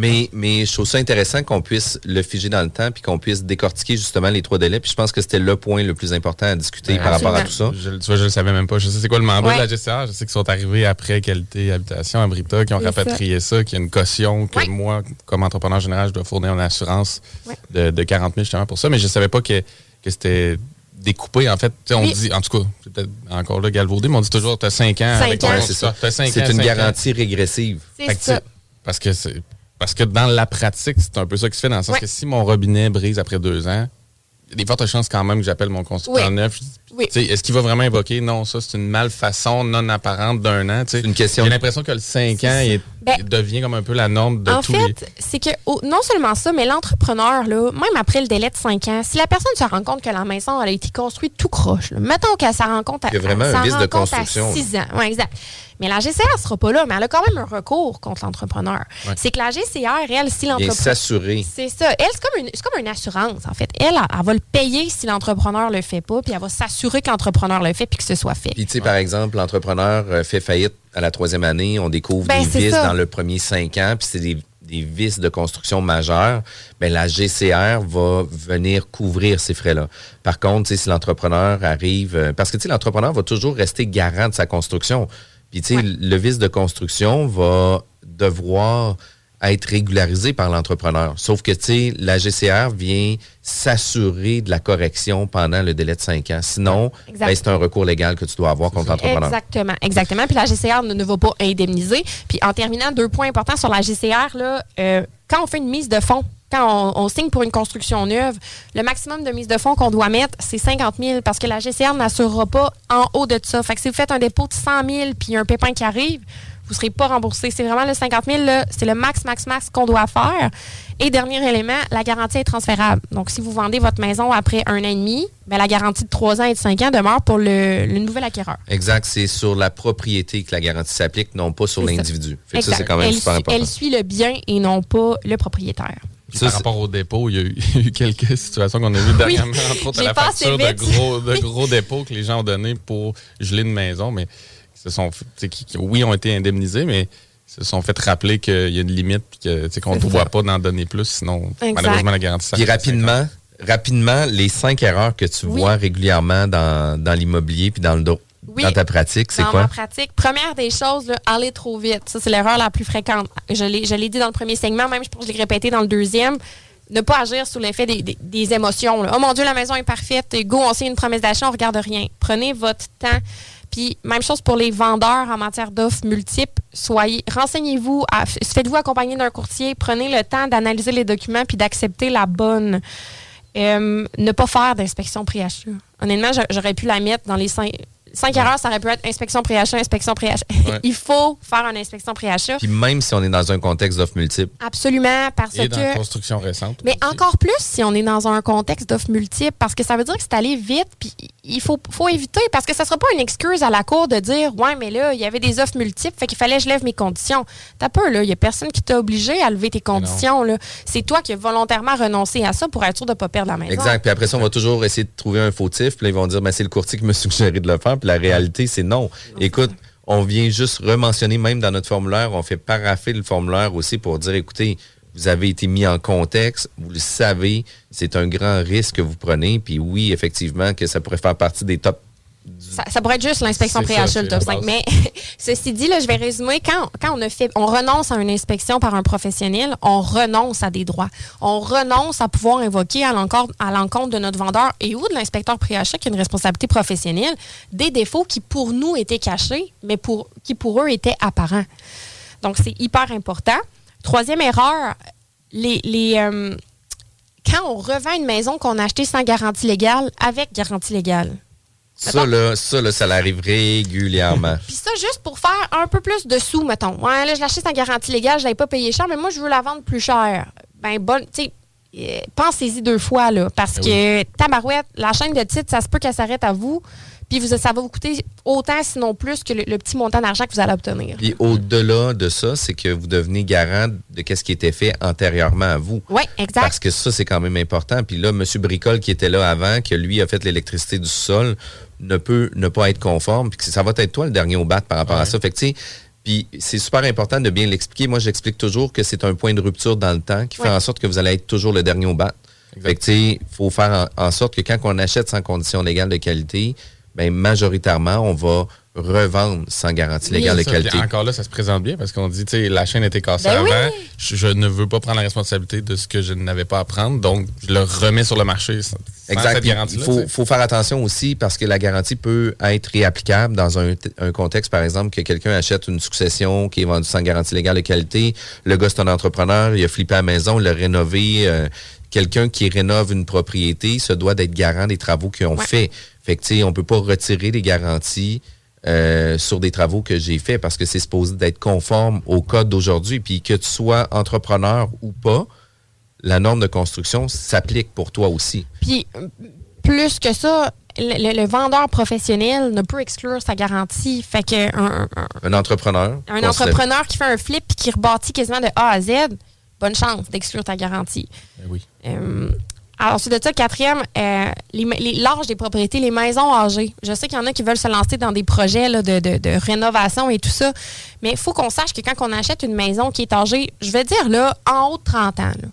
Mais, mais je trouve ça intéressant qu'on puisse le figer dans le temps puis qu'on puisse décortiquer justement les trois délais. Puis je pense que c'était le point le plus important à discuter par rapport à tout ça. Je, tu vois, je le savais même pas. Je sais c'est quoi le mandat Ouais. de la GCR. Je sais qu'ils sont arrivés après qualité habitation à Brita, qui ont rapatrié ça, qu'il y a une caution que moi, comme entrepreneur général, je dois fournir une assurance de, de 40 000 justement pour ça. Mais je savais pas que, que c'était découpé. En fait, on Oui. dit, en tout cas, c'est peut-être encore là galvaudé, mais on dit toujours, tu as 5 ans. Cinq avec ton ans. Ouais, c'est ça. C'est ans, une ans. garantie régressive. C'est ça. Parce que c'est parce que dans la pratique, c'est un peu ça qui se fait, dans le sens Ouais. que si mon robinet brise après deux ans, il y a des fortes chances quand même que j'appelle mon constructeur Oui. neuf. Oui. Est-ce qu'il va vraiment évoquer non, ça c'est une malfaçon non apparente d'un an? C'est une question. J'ai l'impression que le 5 ans il, Ben, il devient comme un peu la norme de en tous fait, les. c'est que oh, non seulement ça, mais l'entrepreneur, là, même après le délai de 5 ans, si la personne se rend compte que la maison elle a été construite tout croche, là, mettons qu'elle s'en rend compte à, Il y a vraiment un vice rend de compte construction, À 6 ans. Ouais, exact. Mais la GCR ne sera pas là, mais elle a quand même un recours contre l'entrepreneur. Ouais. C'est que la GCR, elle, si l'entrepreneur. s'assurer. C'est ça. Elle, c'est comme, une, c'est comme une assurance, en fait. Elle, elle, elle va le payer si l'entrepreneur le fait pas, puis elle va s'assurer que l'entrepreneur le fait, puis que ce soit fait. Puis, tu sais, par exemple, l'entrepreneur euh, fait faillite à la troisième année, on découvre Ben, des c'est vices ça. dans le premier cinq ans, puis c'est des, des vices de construction majeurs. Ben, la GCR va venir couvrir ces frais-là. Par contre, si l'entrepreneur arrive, euh, parce que, tu sais, l'entrepreneur va toujours rester garant de sa construction. Puis, tu sais, le vice de construction va devoir être régularisé par l'entrepreneur. Sauf que, tu sais, la GCR vient s'assurer de la correction pendant le délai de cinq ans. Sinon, ben, c'est un recours légal que tu dois avoir contre l'entrepreneur. Exactement, exactement. Puis la GCR ne, ne va pas indemniser. Puis en terminant, deux points importants sur la GCR, là, euh, quand on fait une mise de fonds, quand on, on signe pour une construction neuve, le maximum de mise de fonds qu'on doit mettre, c'est 50 000 parce que la GCR n'assurera pas en haut de ça. Fait que si vous faites un dépôt de 100 000 puis un pépin qui arrive, vous ne serez pas remboursé. C'est vraiment le 50 000, là, c'est le max, max, max qu'on doit faire. Et dernier élément, la garantie est transférable. Donc, si vous vendez votre maison après un an et demi, ben, la garantie de 3 ans et de 5 ans demeure pour le, le nouvel acquéreur. Exact, c'est sur la propriété que la garantie s'applique, non pas sur ça. l'individu. Ça, Exact. c'est quand même elle, super important. elle suit le bien et non pas le propriétaire. Par rapport au dépôt, il y a eu, il y a eu quelques situations qu'on a vues dernièrement, entre autres à la facture de gros, de gros dépôts que les gens ont donnés pour geler une maison, mais qui se sont, qui, qui, oui, ont été indemnisés, mais se sont fait rappeler qu'il y a une limite sais, qu'on ne doit pas d'en donner plus, sinon Exact. malheureusement la garantie Puis rapidement, rapidement, les cinq erreurs que tu vois régulièrement dans, dans l'immobilier puis dans, le do- Oui. dans ta pratique, c'est Dans quoi? ma pratique, première des choses, là, aller trop vite. Ça, c'est l'erreur la plus fréquente. Je l'ai, dit dans le premier segment, même je pense que je l'ai répété dans le deuxième. Ne pas agir sous l'effet des, des- des émotions. là. Oh mon Dieu, la maison est parfaite. Go, on signe une promesse d'achat, on regarde rien. Prenez votre temps. Puis, même chose pour les vendeurs en matière d'offres multiples. Soyez, renseignez-vous, faites-vous accompagner d'un courtier, prenez le temps d'analyser les documents puis d'accepter la bonne. Euh, ne pas faire d'inspection pré-achat. Honnêtement, j'a- j'aurais pu la mettre dans les cinq, cinq erreurs, ça aurait pu être inspection pré-achat, inspection pré-achat. Ouais. Il faut faire une inspection pré-achat. Puis même si on est dans un contexte d'offres multiples. Absolument, parce Et dans la que. construction récente. Mais encore plus si on est dans un contexte d'offres multiples, parce que ça veut dire que c'est allé vite, puis il faut, faut éviter, parce que ça ne sera pas une excuse à la cour de dire Ouais, mais là, il y avait des offres multiples, fait qu'il fallait que je lève mes conditions. T'as peur, là, il n'y a personne qui t'a obligé à lever tes conditions, là. C'est toi qui as volontairement renoncé à ça pour être sûr de ne pas perdre la maison. Exact. Puis après ça, on va toujours essayer de trouver un fautif. Puis là, ils vont dire, ben, c'est le courtier qui m'a suggéré de le faire. Puis la réalité, c'est non. Écoute, on vient juste rementionner même dans notre formulaire, on fait paraffer le formulaire aussi pour dire, écoutez, vous avez été mis en contexte, vous le savez, c'est un grand risque que vous prenez. Puis oui, effectivement, que ça pourrait faire partie des top. Ça, ça pourrait être juste l'inspection C'est ça, pré-achat, c'est le top la 5. base. Mais ceci dit, là, je vais résumer. Quand, quand on, a fait, on renonce à une inspection par un professionnel, on renonce à des droits. On renonce à pouvoir invoquer à l'encontre, à l'encontre de notre vendeur et ou de l'inspecteur pré-achat qui a une responsabilité professionnelle des défauts qui pour nous étaient cachés, mais pour, qui pour eux étaient apparents. Donc, c'est hyper important. Troisième erreur, les, les, euh, quand on revend une maison qu'on a achetée sans garantie légale, avec garantie légale. Ça, là, ça, là, ça l'arrive régulièrement. Puis ça, juste pour faire un peu plus de sous, mettons. Ouais, là, je l'achète sans garantie légale, je l'avais pas payé cher, mais moi, je veux la vendre plus cher. Ben, bonne, tu sais, euh, pensez-y deux fois, là, parce Ben que tabarouette, la chaîne de titre, ça se peut qu'elle s'arrête à vous. Puis vous, ça va vous coûter autant, sinon plus, que le, le petit montant d'argent que vous allez obtenir. Puis au-delà de ça, c'est que vous devenez garant de ce qui était fait antérieurement à vous. Oui, exact. Parce que ça, c'est quand même important. Puis là, M. Bricole, qui était là avant, que lui a fait l'électricité du sol, ne peut ne pas être conforme. Puis que ça va être toi le dernier au bat par rapport à ça. Fait que, puis c'est super important de bien l'expliquer. Moi, j'explique toujours que c'est un point de rupture dans le temps qui fait Ouais. en sorte que vous allez être toujours le dernier au bat. Fait que, tu sais, il faut faire en, en sorte que quand on achète sans condition légale de qualité, ben majoritairement, on va revendre sans garantie légale de qualité. Encore là, ça se présente bien parce qu'on dit, tu sais, la chaîne était cassée Ben avant. oui. Je, je ne veux pas prendre la responsabilité de ce que je n'avais pas à prendre, donc je le remets sur le marché. sans- Exact. cette Il faut, faire attention aussi parce que la garantie peut être réapplicable dans un, contexte, par exemple, que quelqu'un achète une succession qui est vendue sans garantie légale de qualité. Le gars, c'est un entrepreneur, il a flippé à la maison, il l'a rénové. euh, Quelqu'un qui rénove une propriété se doit d'être garant des travaux qu'ils ont Ouais. fait. Fait que, tu sais, on peut pas retirer les garanties euh, sur des travaux que j'ai faits parce que c'est supposé d'être conforme au code d'aujourd'hui. Puis que tu sois entrepreneur ou pas, la norme de construction s'applique pour toi aussi. Puis, plus que ça, le, le- le vendeur professionnel ne peut exclure sa garantie. Fait que un, un- Un entrepreneur. un entrepreneur qui fait un flip et qui rebâtit quasiment de A à Z, bonne chance d'exclure ta garantie. oui. Euh, alors, ensuite de ça, quatrième, euh, l'âge des propriétés, les maisons âgées. Je sais qu'il y en a qui veulent se lancer dans des projets de, de- rénovation et tout ça, mais il faut qu'on sache que quand on achète une maison qui est âgée, je vais dire là, en haut de 30 ans, là,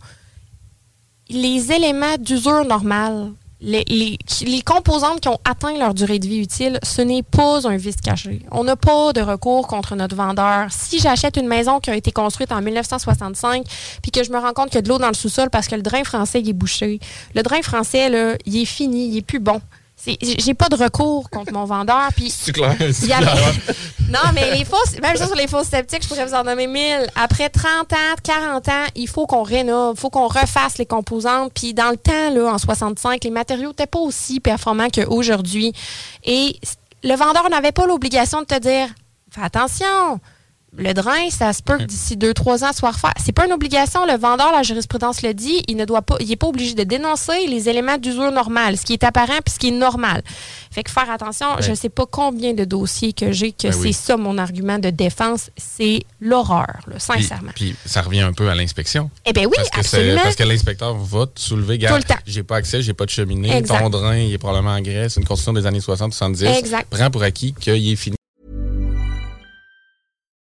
les éléments d'usure normale, les, les- composantes qui ont atteint leur durée de vie utile, ce n'est pas un vice caché. On n'a pas de recours contre notre vendeur. Si j'achète une maison qui a été construite en 1965, puis que je me rends compte qu'il y a de l'eau dans le sous-sol parce que le drain français il est bouché, le drain français, là, il est fini, il est plus bon. J'ai pas de recours contre mon vendeur. Puis C'est clair. clair. non, mais les fausses, même ça sur les fausses sceptiques, je pourrais vous en nommer mille. Après 30 ans, 40 ans, il faut qu'on rénove, il faut qu'on refasse les composantes. Puis dans le temps, là, en 65, les matériaux n'étaient pas aussi performants qu'aujourd'hui. Et le vendeur n'avait pas l'obligation de te dire Fais attention, le drain, ça se peut que d'ici 2-3 ans soit refaire. C'est pas une obligation. Le vendeur, la jurisprudence le dit, il ne doit pas, il est pas obligé de dénoncer les éléments d'usure normale, ce qui est apparent puis ce qui est normal. Fait que faire attention, je sais pas combien de dossiers que j'ai que Ben c'est oui. ça mon argument de défense, c'est l'horreur, sincèrement. Puis, puis ça revient un peu à l'inspection. Eh bien oui, parce que absolument. Parce que l'inspecteur va te soulever, gars, Tout le temps. j'ai pas accès, j'ai pas de cheminée, Exact. ton drain, il est probablement en graisse, c'est une construction des années 60-70. Exact. Prends pour acquis qu'il est fini.